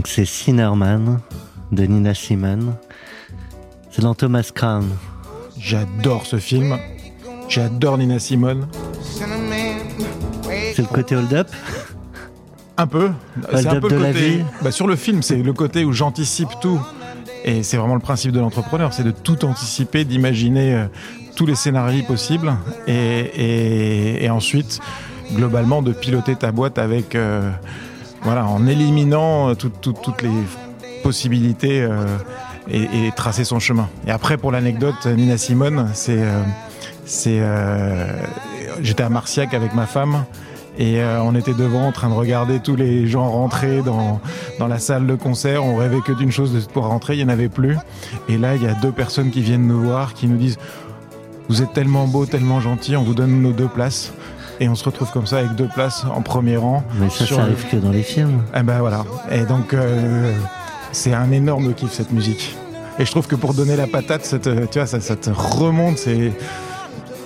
Donc c'est Sinnerman de Nina Simone. C'est dans Thomas Crown. J'adore ce film. J'adore Nina Simone. C'est le côté hold-up Un peu. C'est un peu de le la côté. vie? Bah, sur le film, c'est le côté où j'anticipe tout. Et c'est vraiment le principe de l'entrepreneur, c'est de tout anticiper, d'imaginer euh, tous les scénarios possibles et, et- et ensuite, globalement, de piloter ta boîte avec, euh, voilà, en éliminant euh, tout- tout- toutes les possibilités euh, et, tracer son chemin. Et après, pour l'anecdote, Nina Simone, c'est, euh, j'étais à Marciac avec ma femme. Et on était devant en train de regarder tous les gens rentrer dans, dans la salle de concert. On rêvait que d'une chose, de pouvoir rentrer. Il n'y en avait plus. Et là, il y a deux personnes qui viennent nous voir, qui nous disent Vous êtes tellement beau, tellement gentil, on vous donne nos deux places. Et on se retrouve comme ça avec deux places en premier rang. Mais ça, Sur ça arrive que dans les films. Eh ben voilà. Et donc, euh, c'est un énorme kiff cette musique. Et je trouve que pour donner la patate, ça te, tu vois, ça, ça te remonte. C'est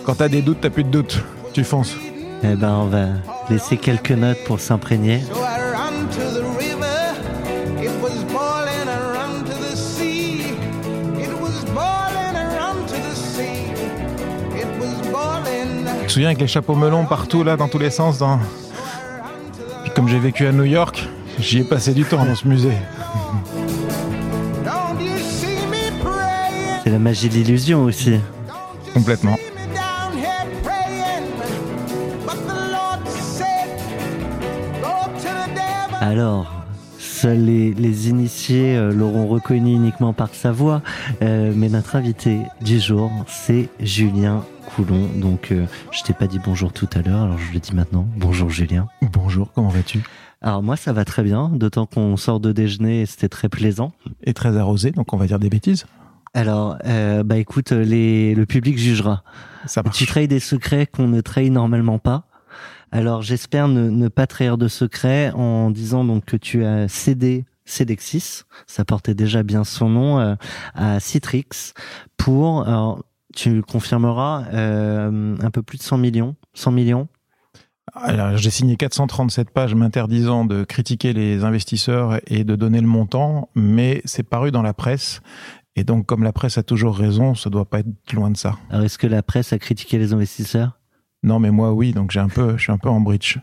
quand t'as des doutes, t'as plus de doutes. Tu fonces. Eh ben, on va laisser quelques notes pour s'imprégner. Souviens avec les chapeaux melons partout, là, dans tous les sens. Dans... Puis comme j'ai vécu à New York, j'y ai passé du temps dans ce musée. C'est la magie de l'illusion aussi. Complètement. Alors, seuls les, les initiés euh, l'auront reconnu uniquement par sa voix, euh, mais notre invité du jour, c'est Julien Coulon. Donc, euh, je t'ai pas dit bonjour tout à l'heure, alors je le dis maintenant. Bonjour Julien. Bonjour, comment vas-tu? Alors moi, ça va très bien, d'autant qu'on sort de déjeuner et c'était très plaisant. Et très arrosé, donc on va dire des bêtises. Alors, euh, bah écoute, les, le public jugera. Ça marche. Tu trahis des secrets qu'on ne trahit normalement pas. Alors j'espère ne, ne pas trahir de secrets en disant donc que tu as cédé Cedexis, ça portait déjà bien son nom, euh, à Citrix pour, alors, tu confirmeras, euh, un peu plus de 100 millions. 100 millions? Alors, j'ai signé 437 pages m'interdisant de critiquer les investisseurs et de donner le montant, mais c'est paru dans la presse. Et donc, comme la presse a toujours raison, ça doit pas être loin de ça. Alors est-ce que la presse a critiqué les investisseurs? Non, mais moi, oui, donc j'ai un peu, je suis un peu en bridge.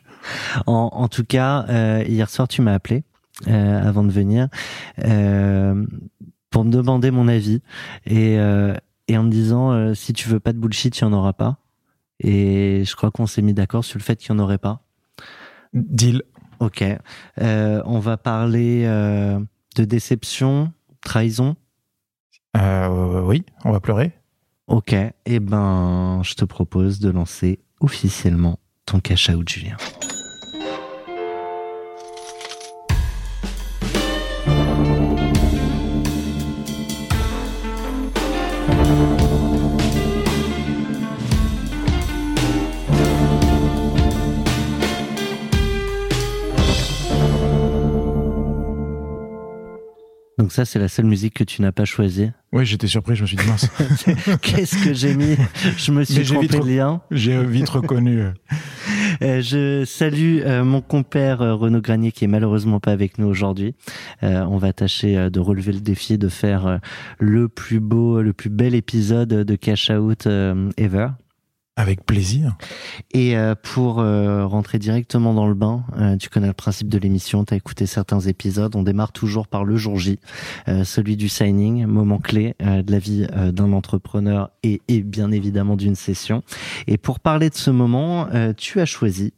En, en tout cas, euh, hier soir, tu m'as appelé euh, avant de venir euh, pour me demander mon avis et, et en me disant si tu veux pas de bullshit, il y en aura pas. Et je crois qu'on s'est mis d'accord sur le fait qu'il y en aurait pas. Deal. Ok. On va parler de déception, trahison. Oui, on va pleurer. Ok. Eh ben, je te propose de lancer officiellement ton cash out, Julien. Donc ça, c'est la seule musique que tu n'as pas choisie. Oui, j'étais surpris, je me suis dit mince. Qu'est-ce que j'ai mis Je me suis trompé vite de lien. J'ai vite reconnu. euh, Euh, je salue euh, mon compère euh, Renaud Granier qui est malheureusement pas avec nous aujourd'hui. On va tâcher de relever le défi de faire le plus beau, le plus bel épisode de Cash Out ever. Avec plaisir. Et euh, pour euh, rentrer directement dans le bain, euh, tu connais le principe de l'émission, tu as écouté certains épisodes, on démarre toujours par le jour J, celui du signing, moment clé de la vie d'un entrepreneur et, bien évidemment d'une session. Et pour parler de ce moment, tu as choisi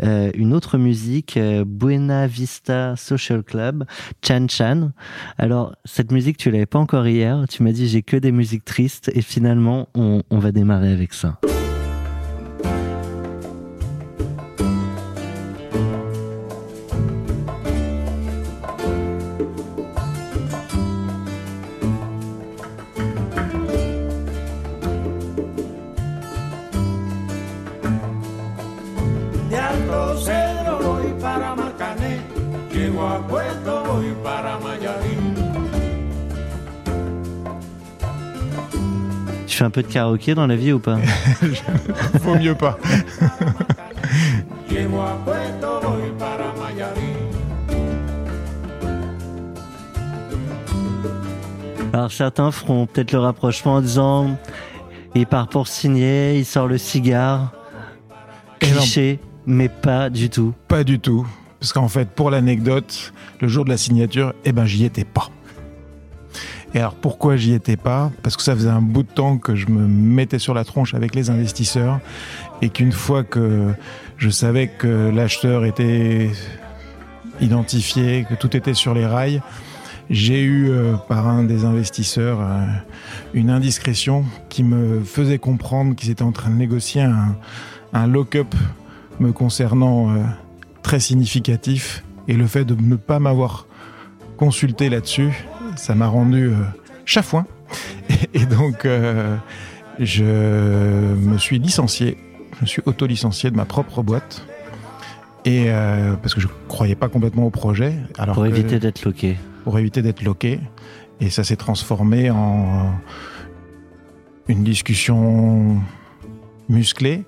une autre musique, Buena Vista Social Club, Chan Chan. Alors, cette musique, tu l'avais pas encore hier, tu m'as dit j'ai que des musiques tristes et finalement, on, on va démarrer avec ça. Un peu de karaoké dans la vie ou pas Vaut mieux pas. Alors certains feront peut-être le rapprochement en disant il part pour signer, il sort le cigare, non. cliché, mais pas du tout. Pas du tout. Parce qu'en fait, pour l'anecdote, le jour de la signature, eh ben, j'y étais pas. Et alors, pourquoi j'y étais pas? Parce que ça faisait un bout de temps que je me mettais sur la tronche avec les investisseurs et qu'une fois que je savais que l'acheteur était identifié, que tout était sur les rails, j'ai eu euh, par un des investisseurs euh, une indiscrétion qui me faisait comprendre qu'ils étaient en train de négocier un, lock-up me concernant euh, très significatif et le fait de ne pas m'avoir consulté là-dessus, ça m'a rendu euh, chafouin. Et, et donc, euh, je me suis licencié, je me suis auto-licencié de ma propre boîte. Et euh, parce que je croyais pas complètement au projet, alors Pour que- éviter d'être loqué. pour éviter d'être loqué. Et ça s'est transformé en une discussion musclée.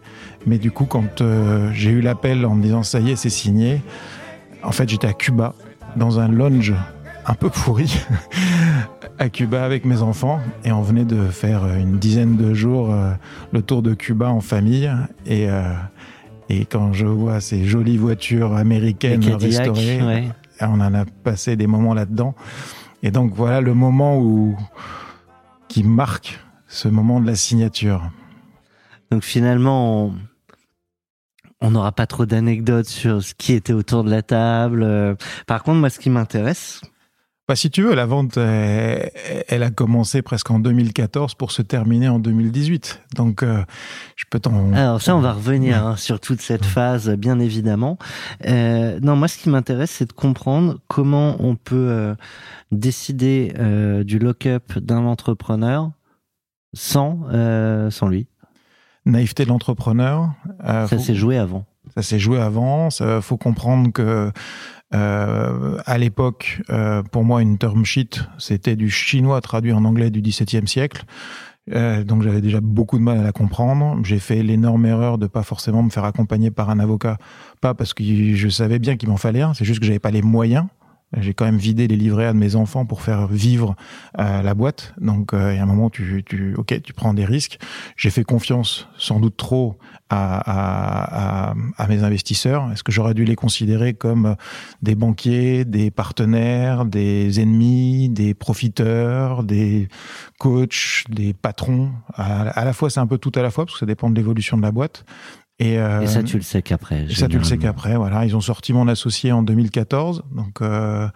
Mais du coup, quand euh, j'ai eu l'appel en me disant ça y est, c'est signé, en fait, j'étais à Cuba, dans un lounge un peu pourri, à Cuba avec mes enfants. Et on venait de faire une dizaine de jours euh, le tour de Cuba en famille. Et, euh, et quand je vois ces jolies voitures américaines Cadillacs, restaurées, ouais. on en a passé des moments là-dedans. Et donc voilà le moment où qui marque ce moment de la signature. Donc finalement, on on n'aura pas trop d'anecdotes sur ce qui était autour de la table. Euh, Par contre, moi, ce qui m'intéresse, Bah, si tu veux, la vente, euh, elle a commencé presque en 2014 pour se terminer en 2018. Donc, euh, je peux t'en... Alors ça, on va revenir hein, sur toute cette phase, bien évidemment. Euh, non, moi, ce qui m'intéresse, c'est de comprendre comment on peut euh, décider du lock-up d'un entrepreneur sans sans lui. Naïveté de l'entrepreneur. Ça s'est joué avant. Ça s'est joué avant. Il faut comprendre que euh, à l'époque, euh, pour moi, une term sheet, c'était du chinois traduit en anglais du XVIIe siècle. Euh, donc j'avais déjà beaucoup de mal à la comprendre. J'ai fait l'énorme erreur de pas forcément me faire accompagner par un avocat, pas parce que je savais bien qu'il m'en fallait un, c'est juste que j'avais pas les moyens. J'ai quand même vidé les livrets A de mes enfants pour faire vivre euh, la boîte. Donc, euh, il y a un moment, tu, tu, ok, tu prends des risques. J'ai fait confiance, sans doute trop, à, à, à, à mes investisseurs. Est-ce que j'aurais dû les considérer comme des banquiers, des partenaires, des ennemis, des profiteurs, des coachs, des patrons? À, à la fois, c'est un peu tout à la fois parce que ça dépend de l'évolution de la boîte. Et, euh, Et ça, tu le sais qu'après. ça, tu le sais qu'après, voilà. Ils ont sorti mon associé en 2014. Donc, euh,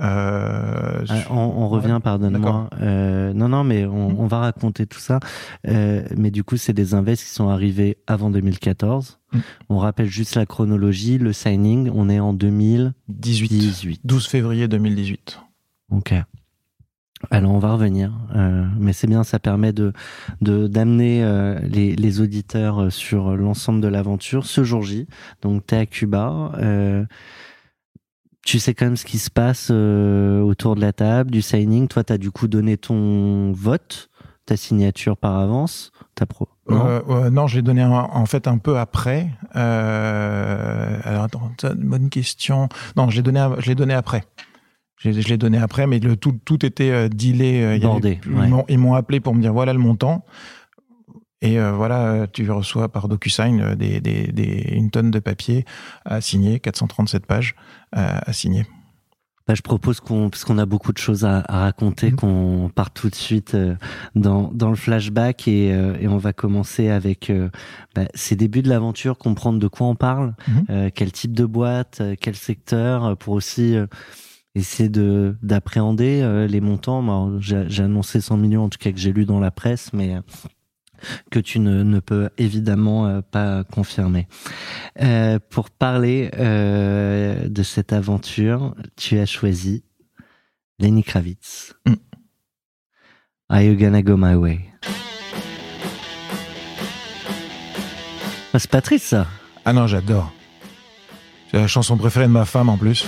euh, Ah, on, on revient, pardonne-moi. Non, non, mais on, Mhm. on va raconter tout ça. Mais du coup, c'est des invests qui sont arrivés avant 2014. Mhm. On rappelle juste la chronologie. Le signing, on est en 2018. 18. 12 février 2018. Ok. Alors on va revenir, euh, mais c'est bien, ça permet de d'amener euh, les, les auditeurs euh, sur l'ensemble de l'aventure ce jour J. Donc t'es à Cuba, euh, tu sais quand même ce qui se passe euh, autour de la table du signing. Toi, t'as du coup donné ton vote, ta signature par avance, ta pro. Non? Euh, non, je l'ai donné en, fait un peu après. Alors attends, bonne question. Non, je l'ai donné, je l'ai donné après. Je l'ai je l'ai donné après, mais le tout, tout était euh, dealé. euh, avait- Bordé, ils ouais. m'ont- Ils m'ont appelé pour me dire voilà le montant. Et euh, voilà, tu reçois par DocuSign des, des, des, une tonne de papier à signer, 437 pages à signer. Bah, je propose qu'on, parce qu'on a beaucoup de choses à, à raconter, Mhm. qu'on parte tout de suite dans, dans le flashback et, et on va commencer avec bah, ces débuts de l'aventure, comprendre de quoi on parle, Mhm. euh, quel type de boîte, quel secteur, pour aussi essayer de d'appréhender euh, les montants. J'ai, annoncé 100 millions, en tout cas que j'ai lu dans la presse, mais que tu ne, ne peux évidemment euh, pas confirmer. Euh, pour parler euh, de cette aventure, tu as choisi Lenny Kravitz. Mm. Are you gonna go my way? Ah, c'est pas triste ça. Ah non, j'adore. C'est la chanson préférée de ma femme en plus.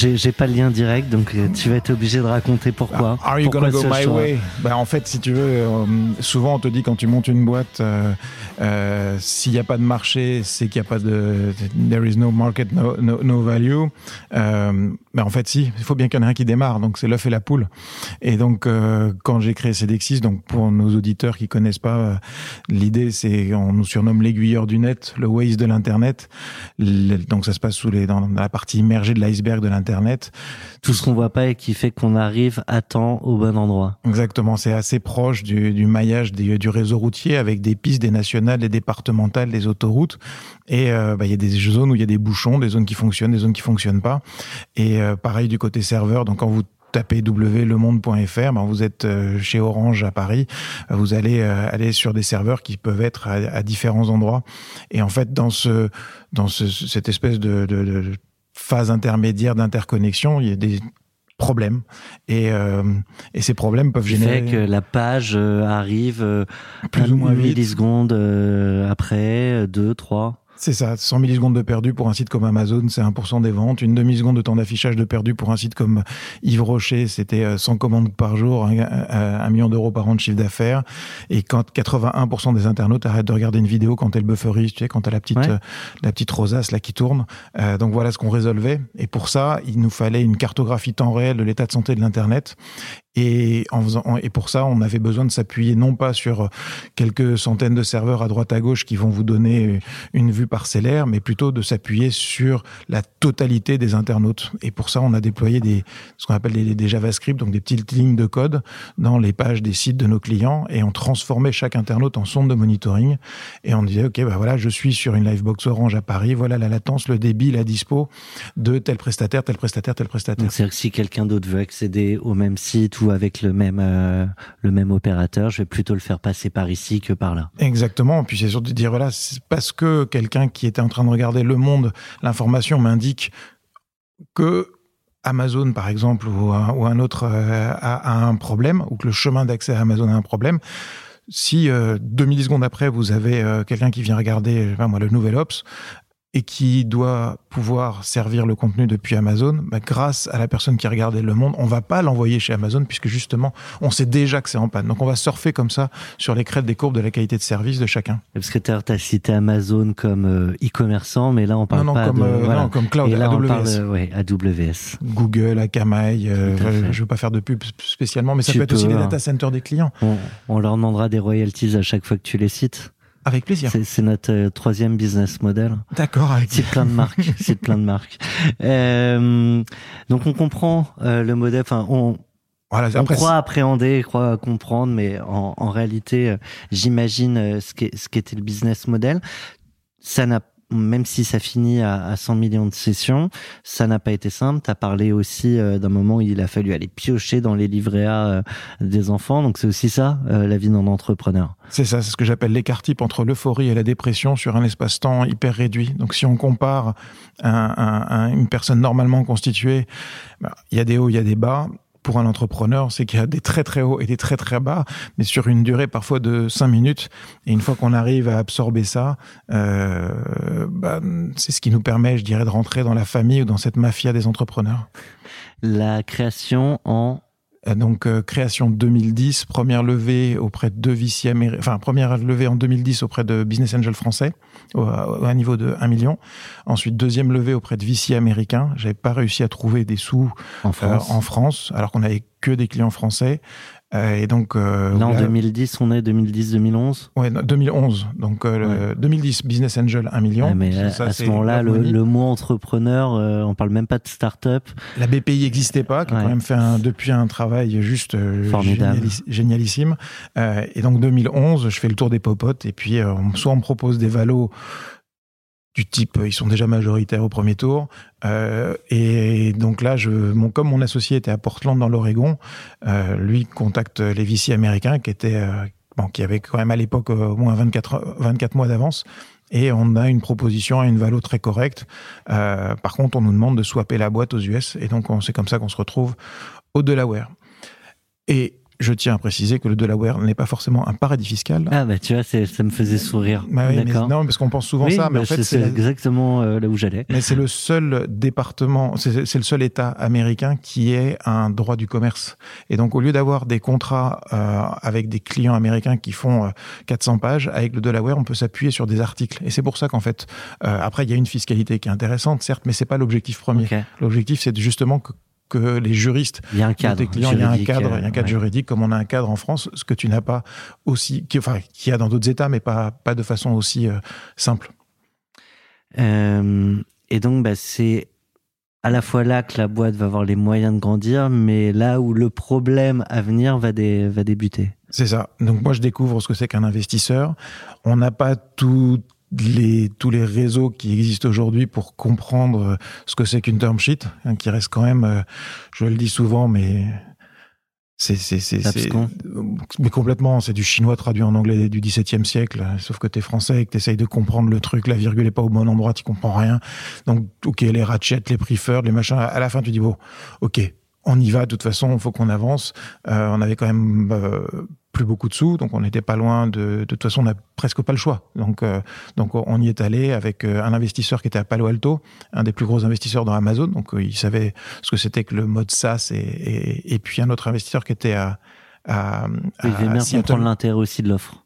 J'ai j'ai pas le lien direct, donc euh, tu vas être obligé de raconter pourquoi. Ah, Are you Pourquoi gonna go my way? Bah, En fait, si tu veux, euh, souvent on te dit quand tu montes une boîte, euh, euh, s'il n'y a pas de marché, c'est qu'il n'y a pas de. There is no market, no, no, no value. Mais en fait, si, il faut bien qu'il y en ait un qui démarre. Donc c'est l'œuf et la poule. Et donc, quand j'ai créé Cedexis, donc pour nos auditeurs qui connaissent pas, l'idée c'est on nous surnomme l'aiguilleur du net, le Waze de l'internet. Donc ça se passe sous les dans la partie immergée de l'iceberg de l'internet. Tout ce qu'on voit pas et qui fait qu'on arrive à temps au bon endroit. Exactement, c'est assez proche du, du maillage des- du réseau routier avec des pistes, des nationales, des départementales, des autoroutes. Et euh, bah, il y a des zones où il y a des bouchons, des zones qui fonctionnent, des zones qui fonctionnent pas. Et euh, pareil du côté serveur, donc quand vous tapez wlemonde.fr, ben vous êtes euh, chez Orange à Paris, vous allez aller sur des serveurs qui peuvent être à, à différents endroits. Et en fait, dans ce dans ce, cette espèce de, de, de phase intermédiaire d'interconnexion, il y a des problèmes et, euh, et ces problèmes peuvent générer fait que la page euh, arrive euh, Plus ou moins vite. millisecondes euh, après, 2, 3. C'est ça, 100 millisecondes de perdu pour un site comme Amazon, c'est 1% des ventes. Une demi-seconde de temps d'affichage de perdu pour un site comme Yves Rocher, c'était euh, 100 commandes par jour, un, un- un million d'euros par an de chiffre d'affaires. Et quand 81% des internautes arrêtent de regarder une vidéo quand elle bufferise, tu sais, quand t'as la petite, Ouais. euh, la petite rosace là qui tourne. Euh, donc voilà ce qu'on résolvait. Et pour ça, il nous fallait une cartographie temps réel de l'état de santé de l'Internet. Et, en faisant, et pour ça, on avait besoin de s'appuyer non pas sur euh, quelques centaines de serveurs à droite à gauche qui vont vous donner euh, une vue parcellaire, mais plutôt de s'appuyer sur la totalité des internautes. Et pour ça, on a déployé des, ce qu'on appelle des, JavaScript, donc des petites lignes de code dans les pages des sites de nos clients, et on transformait chaque internaute en sonde de monitoring. Et on disait, ok, bah voilà, je suis sur une Livebox Orange à Paris, voilà la latence, le débit, la dispo de tel prestataire, tel prestataire, tel prestataire. C'est-à-dire que si quelqu'un d'autre veut accéder au même site avec le même euh, le même opérateur, je vais plutôt le faire passer par ici que par là. Exactement. Puis c'est surtout de dire voilà, parce que quelqu'un qui était en train de regarder Le Monde, l'information m'indique que Amazon, par exemple, ou un, ou un autre euh, a, un problème, ou que le chemin d'accès à Amazon a un problème. Si euh, deux millisecondes après, vous avez euh, quelqu'un qui vient regarder, je sais pas moi, le Nouvel Ops, et qui doit pouvoir servir le contenu depuis Amazon, bah, grâce à la personne qui regardait Le Monde, on va pas l'envoyer chez Amazon puisque justement, on sait déjà que c'est en panne. Donc on va surfer comme ça sur les crêtes des courbes de la qualité de service de chacun. Parce que tu as cité Amazon comme euh, e-commerçant, mais là on parle non, non, pas comme, de euh, voilà. non, comme cloud, Et là AWS. on parle euh, ouais, AWS. Google, Akamai, euh, je ne veux pas faire de pub spécialement, mais ça Tu peut être aussi peux, les hein. data centers des clients. On, on leur demandera des royalties à chaque fois que tu les cites. Avec plaisir. C'est notre euh, troisième business model. D'accord, avec C'est plein de marques. C'est plein de marques. Euh, donc on comprend euh, le modèle. Enfin, on, Voilà, on après, croit appréhender, croit comprendre, mais en, en réalité, euh, j'imagine euh, ce qu'est- ce qu'était le business model. Ça n'a même si ça finit à, à 100 millions de sessions, ça n'a pas été simple. Tu as parlé aussi euh, d'un moment où il a fallu aller piocher dans les livrets A euh, des enfants. Donc c'est aussi ça, euh, la vie d'un entrepreneur. C'est ça, c'est ce que j'appelle l'écart type entre l'euphorie et la dépression sur un espace-temps hyper réduit. Donc si on compare un- une personne normalement constituée, bah, il y a des hauts, il y a des bas. Pour un entrepreneur, c'est qu'il y a des très très hauts et des très très bas, mais sur une durée parfois de cinq minutes. Et une fois qu'on arrive à absorber ça, euh, bah, c'est ce qui nous permet, je dirais, de rentrer dans la famille ou dans cette mafia des entrepreneurs. La création en Donc euh, création 2010, première levée auprès de deux VC américains, enfin première levée en 2010 auprès de Business Angel français au- à un niveau de 1 million. Ensuite deuxième levée auprès de VC américains. J'avais pas réussi à trouver des sous En euh, France. en France alors qu'on avait que des clients français. Euh, et donc euh, Là, en là- 2010, on est 2010-2011. ouais, non, 2011. Donc euh, le 2010 Business Angel 1 million. Ouais, mais Ça, à, à c'est ce moment-là, le, le mot entrepreneur, euh, on parle même pas de start-up. La BPI n'existait pas, qui a Ouais. quand même fait un- depuis un travail juste euh, Formidable. génialis- génialissime. Euh, et donc 2011, je fais le tour des popotes et puis euh, soit on me propose des valos du type ils sont déjà majoritaires au premier tour Euh, et donc là je mon comme mon associé était à Portland dans l'Oregon euh, lui contacte les VC américains qui étaient euh, bon, qui avaient quand même à l'époque euh, au moins 24 heures- 24 mois d'avance et on a une proposition à une valo très correcte euh, par contre, on nous demande de swapper la boîte aux US, et donc on- c'est comme ça qu'on se retrouve au Delaware. Et je tiens à préciser que le Delaware n'est pas forcément un paradis fiscal. Ah bah tu vois, ça me faisait sourire. Bah oui, mais non, parce qu'on pense souvent Oui, ça, mais bah, en fait, c'est la- exactement euh, là où j'allais. mais c'est le seul département, c'est le seul État américain qui ait un droit du commerce. Et donc, au lieu d'avoir des contrats euh, avec des clients américains qui font euh, 400 pages, avec le Delaware, on peut s'appuyer sur des articles. Et c'est pour ça qu'en fait, euh, après, il y a une fiscalité qui est intéressante, certes, mais c'est pas l'objectif premier. L'objectif, c'est justement que, que les juristes Il y a un cadre. clients, il y a un cadre, euh, il y a un cadre ouais. juridique comme on a un cadre en France, ce que tu n'as pas aussi, qui, enfin, qui y a dans d'autres États, mais pas, pas de façon aussi euh, simple. Euh, et donc, bah, c'est à la fois là que la boîte va avoir les moyens de grandir, mais là où le problème à venir va, dé- va débuter. C'est ça. Donc moi, je découvre ce que c'est qu'un investisseur. On n'a pas tout les, tous les réseaux qui existent aujourd'hui pour comprendre euh, ce que c'est qu'une term sheet, hein, qui reste quand même, euh, je le dis souvent, mais c'est c'est Abscon. mais complètement c'est du chinois traduit en anglais du XVIIe siècle sauf que t'es français et que t'essayes de comprendre le truc la virgule est pas au bon endroit tu comprends rien donc ok les ratchets les preferred les machins à la fin tu dis bon ok on y va de toute façon il faut qu'on avance. Euh, on avait quand même euh, plus beaucoup de sous donc on n'était pas loin de de toute façon on n'a presque pas le choix. Donc euh, donc on y est allé avec un investisseur qui était à Palo Alto un des plus gros investisseurs dans Amazon. Donc il savait ce que c'était que le mode SaaS et, et, et puis un autre investisseur qui était à, à, Il à bien comprendre l'intérêt aussi de l'offre.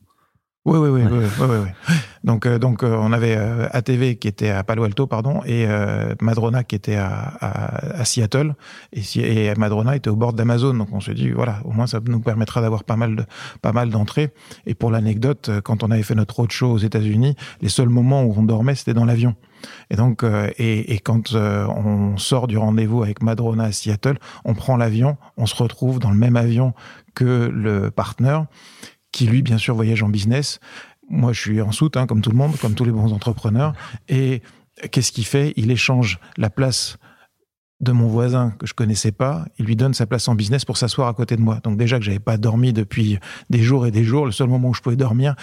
Oui, oui, oui, Ouais. oui, oui, oui, oui. Donc, euh, donc, euh, on avait euh, ATV qui était à Palo Alto, pardon, et euh, Madrona qui était à, à, à Seattle, et, et Madrona était au bord d'Amazon. Donc, on se dit, voilà, au moins ça nous permettra d'avoir pas mal de, pas mal d'entrées. Et pour l'anecdote, euh, quand on avait fait notre roadshow aux États-Unis, les seuls moments où on dormait, c'était dans l'avion. Et donc, euh, et, et quand euh, on sort du rendez-vous avec Madrona à Seattle, on prend l'avion, on se retrouve dans le même avion que le partenaire, qui lui, bien sûr, voyage en business. Moi, je suis en soute, hein, comme tout le monde, comme tous les bons entrepreneurs. Et qu'est-ce qu'il fait? Il échange la place de mon voisin que je connaissais pas, il lui donne sa place en business pour s'asseoir à côté de moi. Donc déjà que j'avais pas dormi depuis des jours et des jours, le seul moment où je pouvais dormir,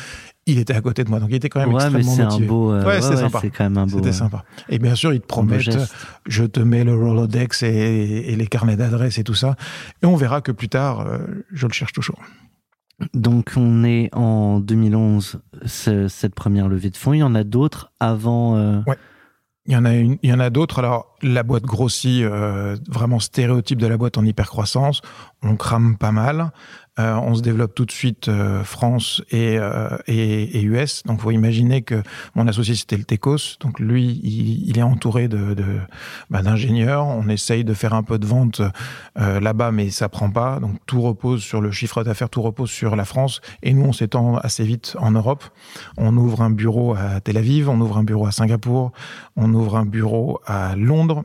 il était à côté de moi. Donc il était quand même Ouais, mais extrêmement un motivé. beau. euh, Ouais, c'était sympa. C'est quand même un beau. C'était euh, sympa. Et bien sûr, ils te un promettent, geste. je te mets le Rolodex et, et les carnets d'adresses et tout ça. Et on verra que plus tard, euh, je le cherche toujours. Donc on est en 2011, ce- cette première levée de fonds. Il y en a d'autres avant. euh, Il y en a une, il y en a d'autres. Alors, la boîte grossit, euh, vraiment stéréotype de la boîte en hypercroissance. On crame pas mal. Euh, on se développe tout de suite euh, France et, euh, et, et US. Donc, faut imaginer que mon associé c'était le Tecos. Donc, lui, il, il est entouré de, de bah, d'ingénieurs. On essaye de faire un peu de vente euh, là-bas, mais ça prend pas. Donc, tout repose sur le chiffre d'affaires, tout repose sur la France. Et nous, on s'étend assez vite en Europe. On ouvre un bureau à Tel Aviv, on ouvre un bureau à Singapour, on ouvre un bureau à Londres,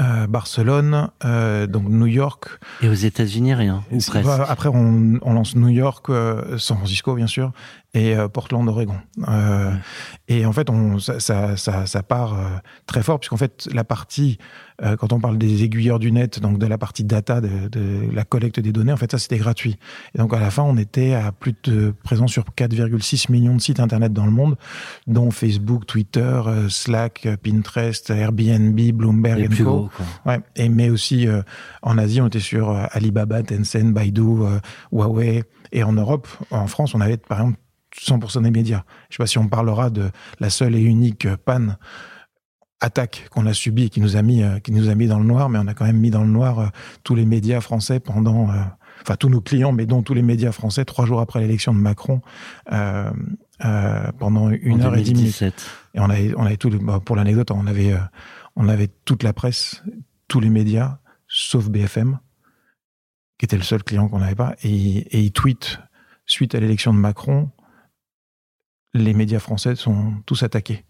euh, Barcelone, euh, donc New York. Et aux États-Unis, rien. Ou presque. Après, on, on lance New York, euh, San Francisco, bien sûr, et euh, Portland, Oregon. Euh, Ouais. Et en fait, on, ça, ça, ça, ça part euh, très fort, puisqu'en fait, la partie, euh, quand on parle des aiguilleurs du net, donc de la partie data, de, de la collecte des données, en fait, ça, c'était gratuit. Et donc, à la fin, on était à plus de présence sur 4,6 millions de sites Internet dans le monde, dont Facebook, Twitter, euh, Slack, euh, Pinterest, Airbnb, Bloomberg plus Co. Ouais, et mais aussi euh, en Asie, on était sur euh, Alibaba, Tencent, Baidu, euh, Huawei, et en Europe, en France, on avait par exemple 100% des médias. Je sais pas si on parlera de la seule et unique panne attaque qu'on a subie et qui nous a mis euh, qui nous a mis dans le noir, mais on a quand même mis dans le noir euh, tous les médias français pendant, euh, enfin tous nos clients, mais dont tous les médias français trois jours après l'élection de Macron, euh, euh, pendant une en heure et dix minutes. 2017. Et on avait, on avait tout, pour l'anecdote, on avait, euh, on avait toute la presse, tous les médias, sauf BFM, qui était le seul client qu'on n'avait pas. Et, et il tweet, suite à l'élection de Macron, les médias français sont tous attaqués.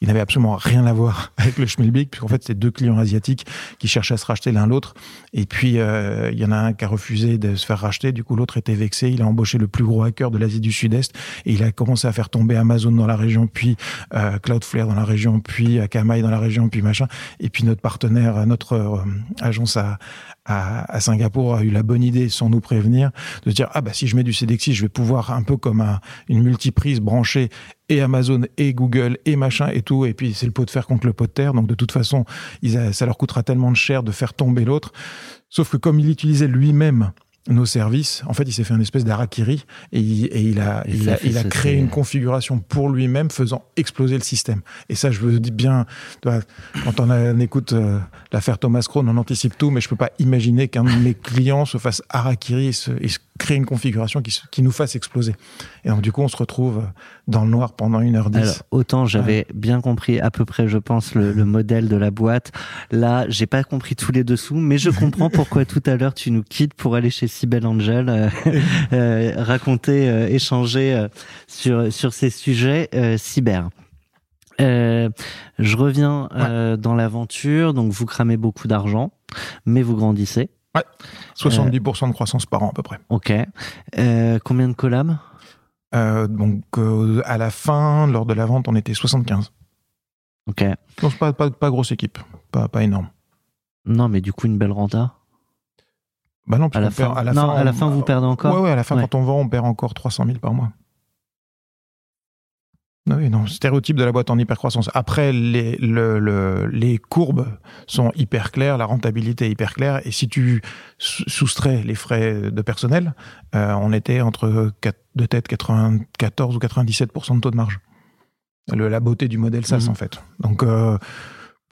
Qui n'avait absolument rien à voir avec le Schmilblick, puisqu'en fait, c'est deux clients asiatiques qui cherchaient à se racheter l'un l'autre. Et puis, euh, il y en a un qui a refusé de se faire racheter. Du coup, l'autre était vexé. Il a embauché le plus gros hacker de l'Asie du Sud-Est. Et il a commencé à faire tomber Amazon dans la région, puis euh, Cloudflare dans la région, puis Akamai dans la région, puis machin. Et puis notre partenaire, notre euh, agence à, à, à Singapour a eu la bonne idée, sans nous prévenir, de dire ah bah si je mets du CDXI, je vais pouvoir un peu comme un- une multiprise brancher et Amazon et Google et machin et tout. Et puis c'est le pot de fer contre le pot de terre. Donc de toute façon, ils ça leur coûtera tellement de cher de faire tomber l'autre. Sauf que comme il utilisait lui-même nos services, en fait, il s'est fait une espèce d'harakiri et il, et il a, il a, il a créé une configuration pour lui-même faisant exploser le système. Et ça, je veux dire bien, quand on, a- on écoute euh, l'affaire Thomas Crown, on anticipe tout, mais je peux pas imaginer qu'un de mes clients se fasse harakiri et, se, et se crée une configuration qui, nous fasse exploser. Et donc, du coup, on se retrouve euh, dans le noir pendant 1h10. Alors, autant j'avais bien compris à peu près, je pense, le, le modèle de la boîte. Là, j'ai pas compris tous les dessous, mais je comprends pourquoi tout à l'heure tu nous quittes pour aller chez Sibel Angel, euh, euh, raconter, euh, échanger euh, sur sur ces sujets euh, cyber. Euh, je reviens euh, dans l'aventure. Donc, vous cramez beaucoup d'argent, mais vous grandissez. 70% de croissance par an, à peu près. Ok. Euh, combien de collabs? Euh, donc, euh, à la fin, lors de la vente, on était 75. Ok. Donc, pas, pas, pas grosse équipe. Pas, pas énorme. Non, mais du coup, une belle renta? Bah non, À la puisqu'on perd- fin. à la non, fin, à la on- fin, vous perdez encore? Ouais, ouais, à la fin, Ouais. quand on vend, on perd encore 300 000 par mois. Ah Oui, non, stéréotype de la boîte en hypercroissance. Après, les, le, le- les courbes sont hyper claires, la rentabilité est hyper claire, et si tu sou- soustrais les frais de personnel, euh, on était entre de tête 94 ou 97% de taux de marge. Le, la beauté du modèle SaaS, Mhm. en fait. Donc, euh,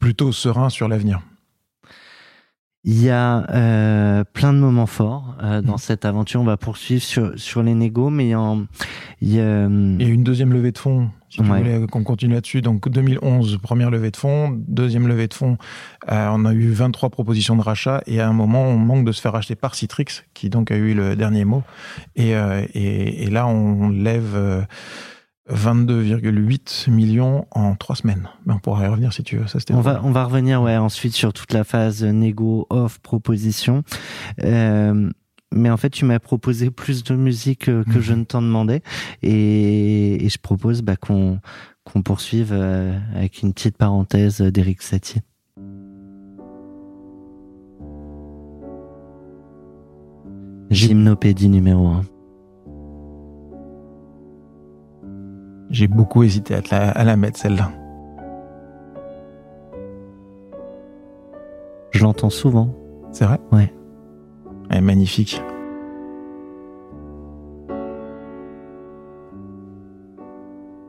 plutôt serein sur l'avenir. Il y a euh, plein de moments forts euh, dans Mm. cette aventure. On va poursuivre sur, sur les négos, mais il y a, il y a, euh, Il y a eu une deuxième levée de fonds, si tu Ouais. voulais qu'on continue là-dessus. Donc 2011, première levée de fonds. Deuxième levée de fonds, euh, on a eu 23 propositions de rachat. Et à un moment, on manque de se faire racheter par Citrix, qui donc a eu le dernier mot. Et, euh, et, et là, on lève euh, 22,8 millions en trois semaines. Mais on pourra y revenir si tu veux. Ça, c'était on va on va revenir ouais ensuite sur toute la phase négo off proposition. Euh, mais en fait, tu m'as proposé plus de musique que Mhm. je ne t'en demandais, et, et je propose bah, qu'on qu'on poursuive euh, avec une petite parenthèse d'Eric Satie. Gymnopédie numéro 1. J'ai beaucoup hésité à, la, à la mettre, celle-là. Je l'entends souvent. C'est vrai? Ouais. Elle est magnifique.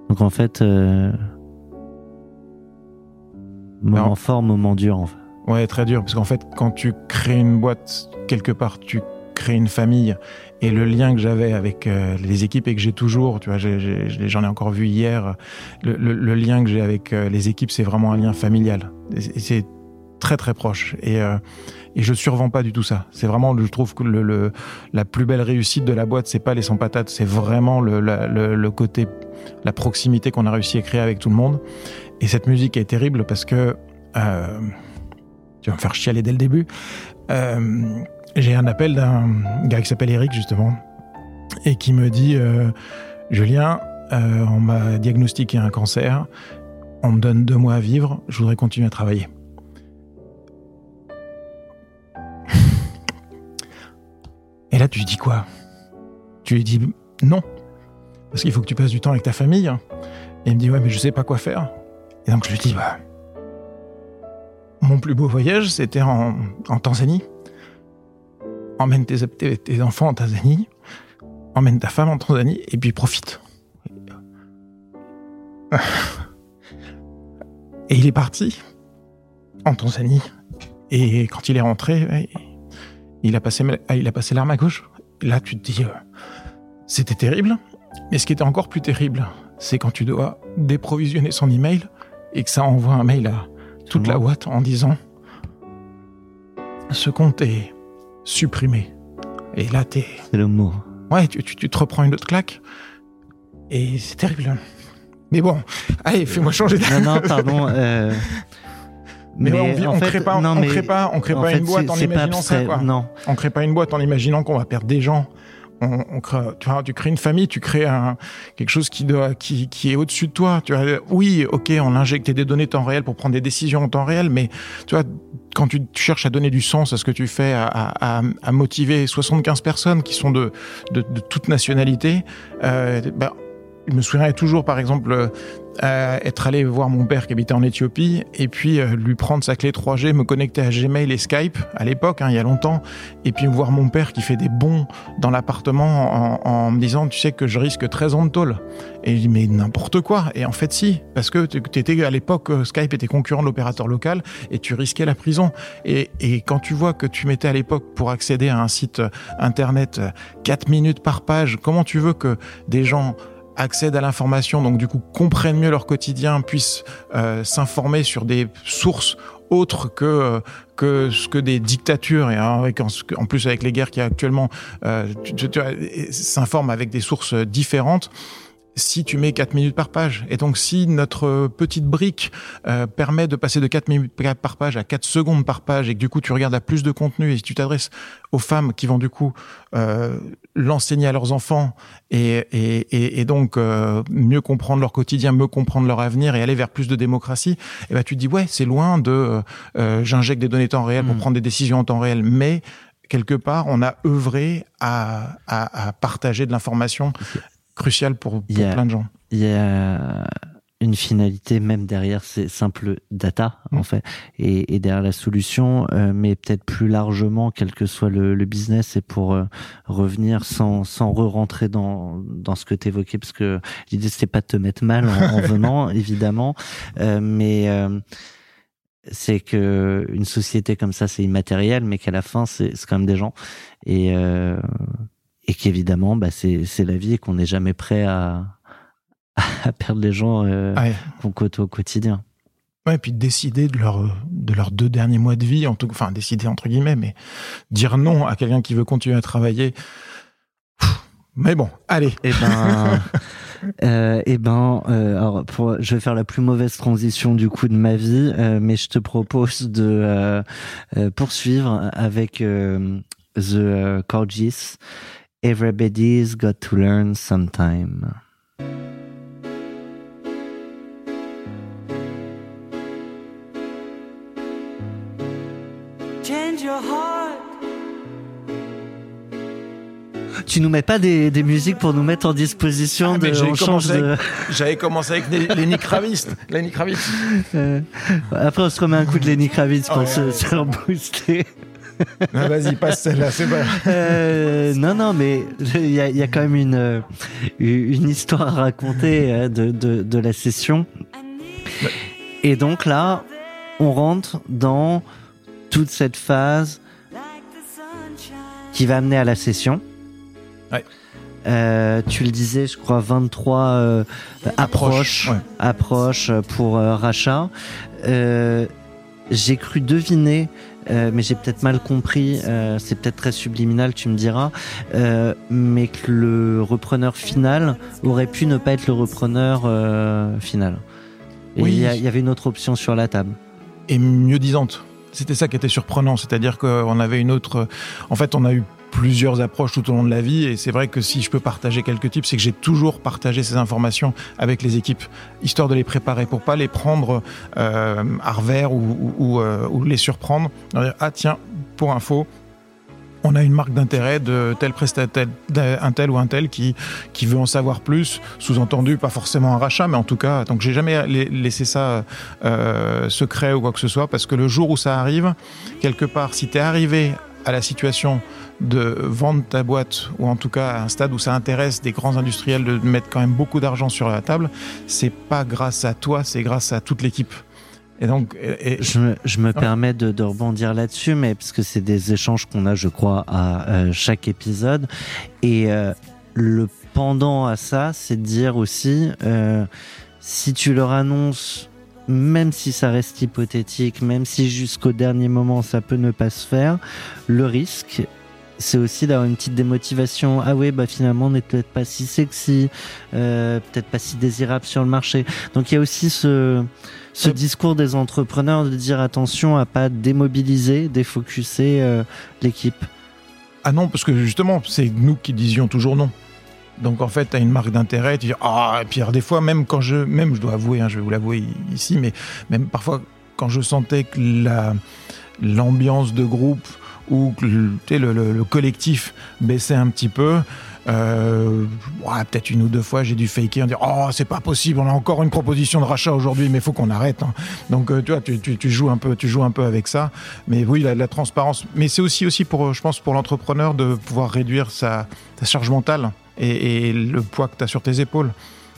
Donc en fait, euh, moment Non. fort, moment dur. En fait. Ouais, très dur, parce qu'en fait, quand tu crées une boîte, quelque part, tu crées une famille, et le lien que j'avais avec euh, les équipes et que j'ai toujours, tu vois, j'en ai, encore vu hier, le, lien que j'ai avec euh, les équipes, c'est vraiment un lien familial. C'est- très très proche. Et, euh, et je survends pas du tout ça. C'est vraiment, je trouve que le, la plus belle réussite de la boîte, c'est pas les 100 patates, c'est vraiment le, le côté, la proximité qu'on a réussi à créer avec tout le monde. Et cette musique est terrible parce que euh, tu vas me faire chialer dès le début. Euh, j'ai un appel d'un gars qui s'appelle Eric, justement, et qui me dit euh, Julien, euh, on m'a diagnostiqué un cancer, on me donne deux mois à vivre, je voudrais continuer à travailler. Et là, tu lui dis quoi? Tu lui dis non, parce qu'il faut que tu passes du temps avec ta famille. Et il me dit ouais, mais je sais pas quoi faire. Et donc je lui dis bah mon plus beau voyage, c'était en, Tanzanie. Emmène tes, enfants en Tanzanie, emmène ta femme en Tanzanie, et puis profite. Et il est parti en Tanzanie. Et quand il est rentré, ouais, il a passé, il a passé l'arme à gauche. Là, tu te dis, euh, c'était terrible. Mais ce qui était encore plus terrible, c'est quand tu dois déprovisionner son email et que ça envoie un mail à toute la boîte en disant ce compte est supprimé. Et là, t'es. C'est le mot. Ouais, tu, tu- tu te reprends une autre claque. Et c'est terrible. Mais bon, allez, fais-moi changer de. Non, non, pardon. euh, Mais, ouais, on, vit- on fait, crée pas, non, on mais crée pas, on crée pas fait, une boîte en imaginant ça, quoi. Non, On crée pas une boîte en imaginant qu'on va perdre des gens. On, crée, tu vois, tu crées une famille, tu crées un, quelque chose qui doit, qui, qui est au-dessus de toi. Tu vois, oui, ok, on injecte des données temps réel pour prendre des décisions en temps réel, mais tu vois, quand tu, cherches à donner du sens à ce que tu fais, à, à, à- à motiver 75 personnes qui sont de, de, de toute nationalité, euh, bah, je me souviendrai toujours, par exemple, euh, être allé voir mon père qui habitait en Éthiopie et puis euh, lui prendre sa clé 3G, me connecter à Gmail et Skype à l'époque, hein, il y a longtemps, et puis voir mon père qui fait des bons dans l'appartement en, en me disant, tu sais que je risque 13 ans de tôle. Et je dis, mais n'importe quoi. Et en fait, si, parce que tu étais à l'époque, euh, Skype était concurrent de l'opérateur local et tu risquais la prison. Et, et quand tu vois que tu mettais à l'époque pour accéder à un site euh, internet euh, 4 minutes par page, comment tu veux que des gens accèdent à l'information, donc du coup comprennent mieux leur quotidien, puissent euh, s'informer sur des sources autres que euh, que ce que des dictatures et hein, en, plus avec les guerres qu'il y actuellement, euh, s'informent avec des sources différentes. Si tu mets 4 minutes par page, et donc si notre petite brique euh, permet de passer de 4 minutes par page à 4 secondes par page, et que du coup tu regardes à plus de contenu, et si tu t'adresses aux femmes qui vont du coup euh, l'enseigner à leurs enfants, et, et, et, donc euh, mieux comprendre leur quotidien, mieux comprendre leur avenir, et aller vers plus de démocratie, et ben tu te dis ouais c'est loin de euh, euh, j'injecte des données temps réel pour Mm. prendre des décisions en temps réel, mais quelque part on a œuvré à, à, à partager de l'information cruciale pour, a- plein de gens. il y a une finalité même derrière ces simples data Mm. en fait et, et derrière la solution euh, mais peut-être plus largement quel que soit le, le business et pour euh, revenir sans sans re-rentrer dans dans ce que tu évoquais parce que l'idée c'était pas de te mettre mal en, en venant évidemment euh, mais euh, c'est que une société comme ça c'est immatériel mais qu'à la fin c'est c'est quand même des gens et euh, et qu'évidemment bah c'est la vie et qu'on n'est jamais prêt à à perdre les gens euh, Ouais. qu'on côtoie au quotidien. Ouais, et puis décider de leur de leurs deux derniers mois de vie, en tout, enfin décider entre guillemets, mais dire non à quelqu'un qui veut continuer à travailler. Mais bon, allez. Eh ben, euh, eh ben, euh, alors pour, je vais faire la plus mauvaise transition du coup de ma vie, euh, mais je te propose de poursuivre avec The Corgis. Everybody's got to learn sometime. Change your heart. Tu nous mets pas des, des musiques pour nous mettre en disposition Ah, de commencé. J'avais commencé avec les- Lenny Kravitz. Lenny Kravitz. Euh, après, on se remet un coup de Lenny Kravitz pour Oh, se, ouais. se faire booster. Ah, Vas-y, passe celle-là, c'est pas. Euh, non, non, mais il y a, il y a quand même une, euh, une histoire à raconter euh, de, de, de la session. Et donc là, on rentre dans toute cette phase qui va amener à la session. Ouais. Euh, tu le disais, je crois 23 euh, approches, ouais. approches pour euh, rachat. J'ai cru deviner, euh, mais j'ai peut-être mal compris. euh, c'est peut-être très subliminal, tu me diras, euh, mais que le repreneur final aurait pu ne pas être le repreneur final. Et Oui. il y, a- il y avait une autre option sur la table. et mieux disante. C'était ça qui était surprenant, c'est-à-dire qu'on avait une autre. En fait, on a eu plusieurs approches tout au long de la vie, et c'est vrai que si je peux partager quelques tips, c'est que j'ai toujours partagé ces informations avec les équipes, histoire de les préparer pour pas les prendre euh, à revers ou, euh, les surprendre. Dire, Ah tiens, pour info. On a une marque d'intérêt de tel prestataire, un tel ou un tel qui, qui veut en savoir plus, sous-entendu pas forcément un rachat, mais en tout cas, donc j'ai jamais la- laissé ça euh, secret ou quoi que ce soit, parce que le jour où ça arrive, quelque part, si tu es arrivé à la situation de vendre ta boîte, ou en tout cas à un stade où ça intéresse des grands industriels de mettre quand même beaucoup d'argent sur la table, c'est pas grâce à toi, c'est grâce à toute l'équipe. Et donc, et- et- Je me, je me permets de, de rebondir là-dessus, mais parce que c'est des échanges qu'on a, je crois, à euh, chaque épisode. Et euh, le pendant à ça, c'est de dire aussi, euh, si tu leur annonces, même si ça reste hypothétique, même si jusqu'au dernier moment ça peut ne pas se faire, le risque, c'est aussi d'avoir une petite démotivation. Ah oui, bah finalement, on n'est peut-être pas si sexy, euh, peut-être pas si désirable sur le marché. Donc il y a aussi ce, ce Ouais. discours des entrepreneurs de dire attention à pas démobiliser, défocuser euh, l'équipe. ah non, parce que justement, c'est nous qui disions toujours non. Donc en fait, tu as une marque d'intérêt, tu dis ah et puis alors, des fois même quand je même je dois avouer, hein, je vais vous l'avouer ici, mais même parfois quand je sentais que la l'ambiance de groupe que le, le, le- le collectif baissait un petit peu. Euh, peut-être une ou deux fois j'ai dû faker en dire oh c'est pas possible on a encore une proposition de rachat aujourd'hui mais faut qu'on arrête hein. donc euh, tu vois tu, joues un peu tu joues un peu avec ça mais oui la, la transparence mais c'est aussi aussi pour je pense pour l'entrepreneur de pouvoir réduire sa, charge mentale et, le poids que tu as sur tes épaules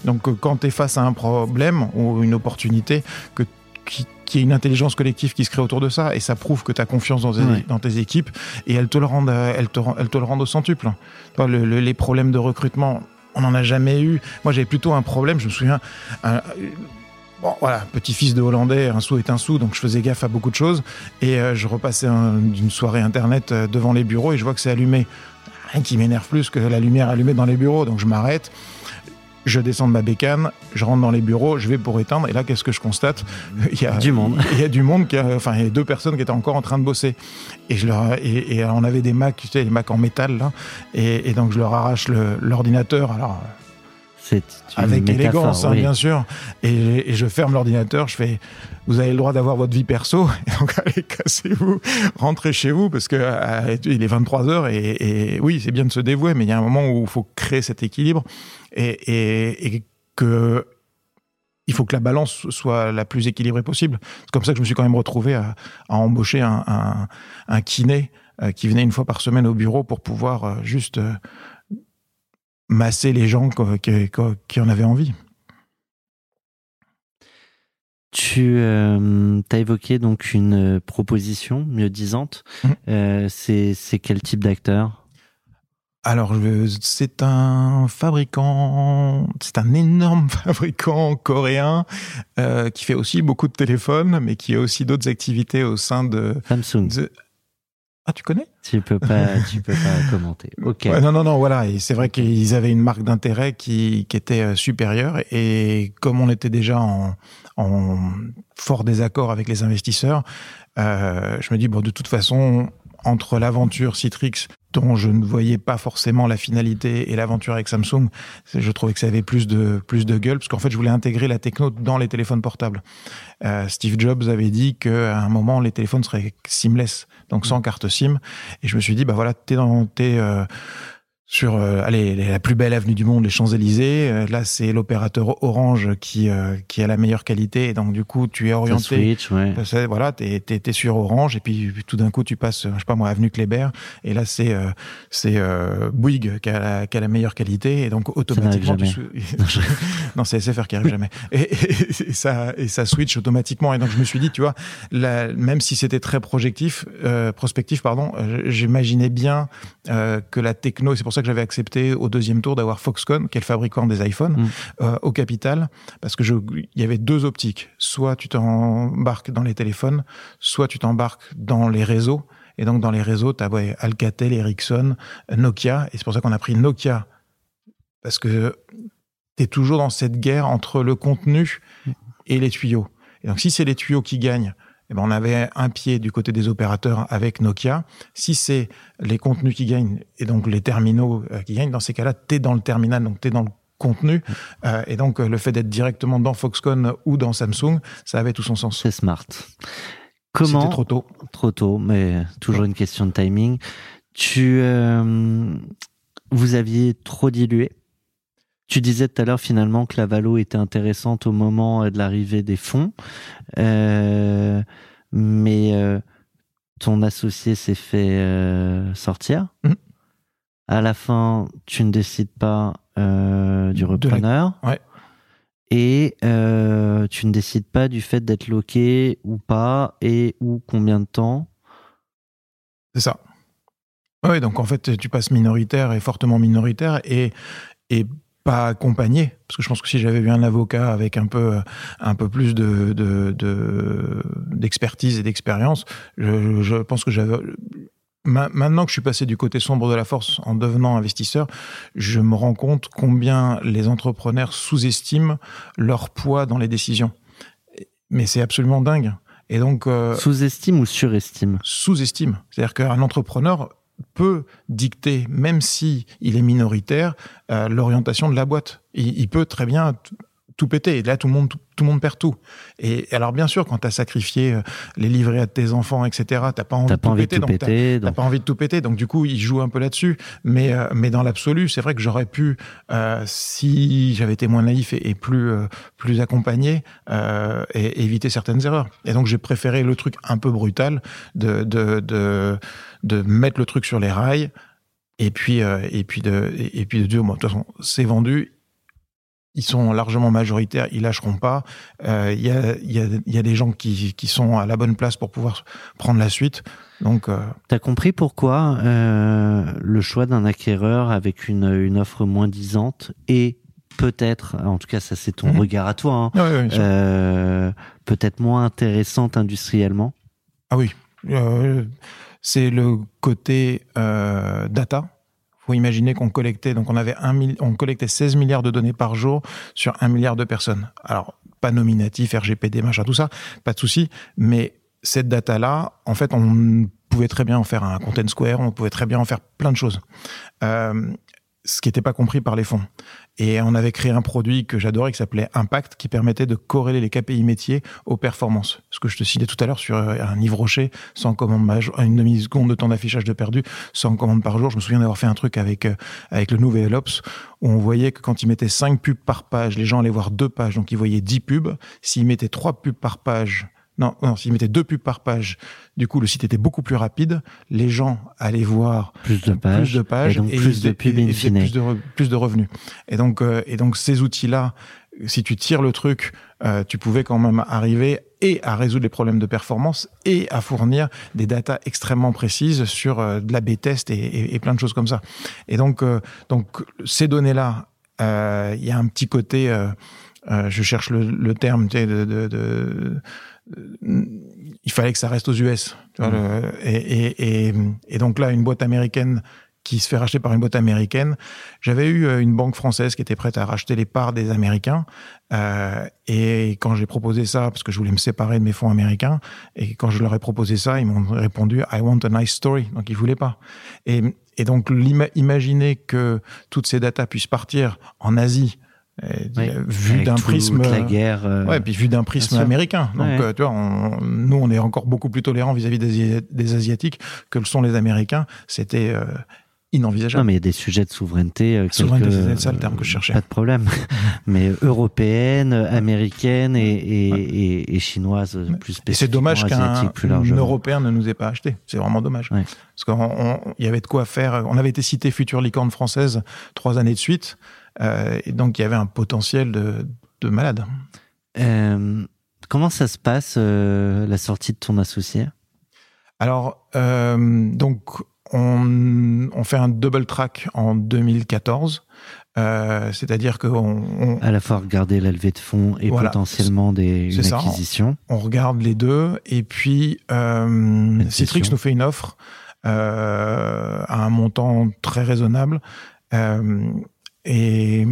donc euh, quand tu es face à un problème ou une opportunité qu'il y ait une intelligence collective qui se crée autour de ça et ça prouve que tu as confiance dans tes, Ouais. dans tes équipes et elles te le rendent euh, elles te, ren- elles te le rendent au centuple Toi, le- le- les problèmes de recrutement on n'en a jamais eu moi j'avais plutôt un problème je me souviens un- Bon, voilà, petit-fils de Hollandais, un sou est un sou, donc je faisais gaffe à beaucoup de choses. Et euh, je repassais un- d'une soirée internet euh, devant les bureaux et je vois que c'est allumé. Rien qui m'énerve plus que la lumière allumée dans les bureaux. Donc je m'arrête, je descends de ma bécane, je rentre dans les bureaux, je vais pour éteindre. Et là, qu'est-ce que je constate? Il y a Du monde. Il y a du monde, qui a- enfin, il y a deux personnes qui étaient encore en train de bosser. Et, je leur, et, et on avait des Macs, tu sais, les Macs en métal, là. Et, et donc je leur arrache le- l'ordinateur. Alors, avec métaphore, élégance, hein, oui. bien sûr. Et, et je ferme l'ordinateur, je fais, vous avez le droit d'avoir votre vie perso, et donc allez, cassez-vous, rentrez chez vous, parce que euh, il est 23 heures, et, et oui, c'est bien de se dévouer, mais il y a un moment où il faut créer cet équilibre, et, et, et que il faut que la balance soit la plus équilibrée possible. C'est comme ça que je me suis quand même retrouvé à, à embaucher un, un, un kiné euh, qui venait une fois par semaine au bureau pour pouvoir euh, juste euh, masser les gens qui, en avaient envie. Tu as évoqué donc une euh, proposition mieux disante. Mhm. Euh, c'est quel type d'acteur? Alors, c'est un fabricant, c'est un énorme fabricant coréen euh, qui fait aussi beaucoup de téléphones, mais qui a aussi d'autres activités au sein de. Samsung. de- Ah, tu connais? Tu peux pas, tu peux pas commenter. Ok. Ouais, non, non, non, voilà. C'est vrai qu'ils avaient une marque d'intérêt qui, qui était euh, supérieure. Et comme on était déjà en, en fort désaccord avec les investisseurs, euh, je me dis, bon, de toute façon, entre l'aventure Citrix, dont je ne voyais pas forcément la finalité, et l'aventure avec Samsung, je trouvais que ça avait plus de, plus de gueule, parce qu'en fait, je voulais intégrer la techno dans les téléphones portables. Euh, Steve Jobs avait dit qu'à un moment, les téléphones seraient seamless, donc sans carte SIM. Et je me suis dit, bah voilà, t'es dans, t'es, euh, sur euh, allez, la plus belle avenue du monde, les Champs-Élysées. Euh, là, c'est l'opérateur Orange qui, euh, qui a la meilleure qualité. Et donc, du coup, tu es orienté. switch, ouais. Voilà, t'es t'es- t'es sur Orange et puis tout d'un coup tu passes, je sais pas moi, avenue Kléber et là c'est euh, c'est euh, Bouygues qui a, la, qui a la meilleure qualité et donc automatiquement tu non c'est SFR qui arrive jamais et, et- et ça et ça switch automatiquement et donc je me suis dit tu vois la- même si c'était très projectif euh, prospectif pardon j'imaginais bien euh, que la techno c'est pour ça que j'avais accepté au deuxième tour d'avoir Foxconn qui est le fabricant des iPhones Mm. euh, au capital parce que je il y avait deux optiques. Soit tu t'embarques dans les téléphones soit tu t'embarques dans les réseaux. Et donc dans les réseaux tu as ouais, Alcatel Ericsson Nokia. Et c'est pour ça qu'on a pris Nokia. Parce que tu es toujours dans cette guerre entre le contenu et les tuyaux. Et donc si c'est les tuyaux qui gagnent eh ben, on avait un pied du côté des opérateurs avec Nokia. Si c'est les contenus qui gagnent et donc les terminaux euh, qui gagnent, dans ces cas-là, tu es dans le terminal, donc tu es dans le contenu. Euh, et donc, euh, le fait d'être directement dans Foxconn ou dans Samsung, ça avait tout son sens. C'est smart. C'était Comment trop tôt. Trop tôt, mais toujours une question de timing. Tu, euh, vous aviez trop dilué. Tu disais tout à l'heure finalement que la Valo était intéressante au moment euh, de l'arrivée des fonds, Euh, mais euh, ton associé s'est fait euh, sortir. Mhm. À la fin, tu ne décides pas du la- repreneur. Ouais. et tu ne décides pas du fait d'être loqué ou pas et ou combien de temps? C'est ça. Oui, donc en fait, tu passes minoritaire et fortement minoritaire et, et pas accompagné. Parce que je pense que si j'avais eu un avocat avec un peu, un peu plus de, de, de- d'expertise et d'expérience, je, je pense que j'avais. Ma- Maintenant que je suis passé du côté sombre de la force en devenant investisseur, je me rends compte combien les entrepreneurs sous-estiment leur poids dans les décisions. Mais c'est absolument dingue. Et donc, euh, Sous-estime ou surestime? sous-estime. C'est-à-dire qu'un entrepreneur peut dicter, même si il est minoritaire, euh, l'orientation de la boîte. Il, peut très bien tout péter. Et là, tout le monde, tout, tout le monde perd tout. Et alors, bien sûr, quand tu as sacrifié euh, les livrets à tes enfants, etc., t'as pas envie de pas tout envie de tout donc péter. T'as donc- pas envie de tout péter, donc du coup, il joue un peu là-dessus. Mais, euh, mais dans l'absolu, c'est vrai que j'aurais pu, euh, si j'avais été moins naïf et, et plus, plus accompagné, et éviter certaines erreurs. Et donc, j'ai préféré le truc un peu brutal de, de, de, de mettre le truc sur les rails et puis, euh, et puis, de, et puis de dire, bon, de toute façon, c'est vendu. Ils sont largement majoritaires, ils lâcheront pas. Euh, Il y, a, il y, a, il y a des gens qui, qui sont à la bonne place pour pouvoir prendre la suite. Donc, euh, T'as compris pourquoi euh, le choix d'un acquéreur avec une, une offre moins disante et peut-être, en tout cas ça c'est ton Mhm. regard à toi, hein, euh, peut-être moins intéressante industriellement? Ah oui, c'est le côté data. Faut imaginer qu'on collectait, donc on avait un on collectait 16 milliards de données par jour sur un milliard de personnes. Alors, pas nominatif, RGPD, machin, tout ça, pas de souci, mais cette data-là, en fait, on pouvait très bien en faire un content square, on pouvait très bien en faire plein de choses. Euh, ce qui n'était pas compris par les fonds. Et on avait créé un produit que j'adorais qui s'appelait Impact, qui permettait de corréler les KPI métiers aux performances. Ce que je te citais tout à l'heure sur euh, un Yves Rocher, 100 commandes par une demi-seconde de temps d'affichage de perdu, 100 commandes par jour. Je me souviens d'avoir fait un truc avec, euh, avec le Nouvel Ops, où on voyait que quand il mettait 5 pubs par page, les gens allaient voir deux pages, donc ils voyaient 10 pubs. S'il mettait 3 pubs par page, non, non s'il mettait deux pubs par page, du coup, le site était beaucoup plus rapide. Les gens allaient voir Plus de pages, plus de pages et donc plus de pubs in fine. plus de, re- plus de revenus. Et donc, euh, et donc ces outils-là, si tu tires le truc, euh, tu pouvais quand même arriver et à résoudre les problèmes de performance et à fournir des datas extrêmement précises sur euh, de la B-test et, et- et plein de choses comme ça. Et donc, euh, donc ces données-là, euh, il y a un petit côté, euh, euh, je cherche le, le terme, tu sais, de, de- de- il fallait que ça reste aux US. tu vois, le- et, et, et, et donc là, une boîte américaine qui se fait racheter par une boîte américaine. J'avais eu euh, une banque française qui était prête à racheter les parts des Américains. Euh, et quand j'ai proposé ça, parce que je voulais me séparer de mes fonds américains, et quand je leur ai proposé ça, ils m'ont répondu I want a nice story. Donc ils voulaient pas. Et, et donc imaginer que toutes ces datas puissent partir en Asie, euh, vu d'un prisme la guerre. euh, Ouais, puis vu d'un prisme américain. Donc, Ouais. euh, tu vois, on- nous, on est encore beaucoup plus tolérants vis-à-vis des, des Asiatiques que le sont les Américains. C'était euh, Non, inenvisageable. mais il y a des sujets de souveraineté. euh, Souveraineté, c'est ça le terme que je cherchais. Pas de problème. mais européenne, américaine et, et, et, et chinoise, plus Et c'est spécifiquement dommage qu'un. Européen ne nous ait pas acheté. C'est vraiment dommage. Ouais. Parce qu'il y avait de quoi faire. On avait été cité future licorne française trois années de suite. Euh, et donc, il y avait un potentiel de, de malade. Euh, comment ça se passe, euh, la sortie de ton associé? Alors, donc, on, on fait un double track en 2014. Euh, C'est-à-dire qu'on on, À la fois regarder la levée de fonds et Voilà. potentiellement des, une ça. acquisition. on regarde les deux. Et puis, Citrix nous fait une offre à un montant très raisonnable euh, et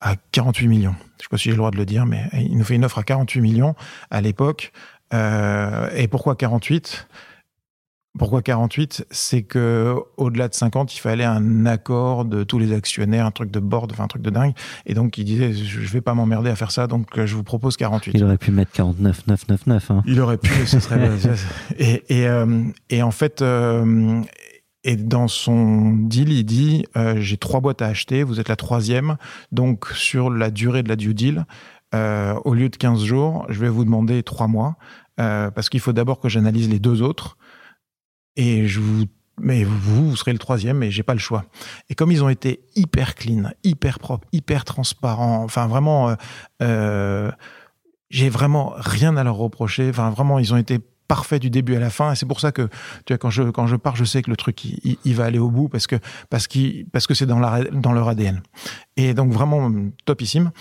à 48 millions. Je sais pas si j'ai le droit de le dire, mais il nous fait une offre à 48 millions à l'époque. Euh, et pourquoi 48 pourquoi 48 C'est que au-delà de 50, il fallait un accord de tous les actionnaires, un truc de board, enfin un truc de dingue. Et donc il disait, je je vais pas m'emmerder à faire ça, donc euh, je vous propose 48. Il aurait pu mettre 49 999. Hein. Il aurait pu, ce serait. et, et, euh, et en fait, euh, et dans son deal, il dit euh, j'ai trois boîtes à acheter, vous êtes la troisième, donc sur la durée de la due deal, euh, au lieu de 15 jours, je vais vous demander trois mois, euh, parce qu'il faut d'abord que j'analyse les deux autres, et je vous mais vous, vous serez le troisième et j'ai pas le choix. Et comme ils ont été hyper clean, hyper propres, hyper transparents, enfin vraiment, euh, euh, j'ai vraiment rien à leur reprocher. Enfin vraiment, ils ont été parfaits du début à la fin. Et c'est pour ça que tu vois quand je quand je pars, je sais que le truc il, il- va aller au bout parce que parce qu'ils parce que c'est dans dans leur ADN. Et donc vraiment topissime.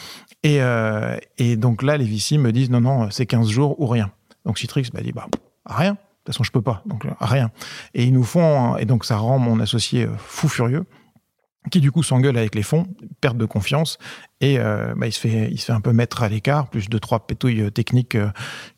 Et euh, et donc là, les VC me disent non non, c'est 15 jours ou rien. Donc Citrix m'a dit bah rien. De toute façon, je peux pas. Donc rien. Et ils nous font et donc ça rend mon associé euh, fou furieux qui du coup s'engueule avec les fonds, perte de confiance, et euh, bah, il se fait, il se fait un peu mettre à l'écart, plus de trois pétouilles euh, techniques euh,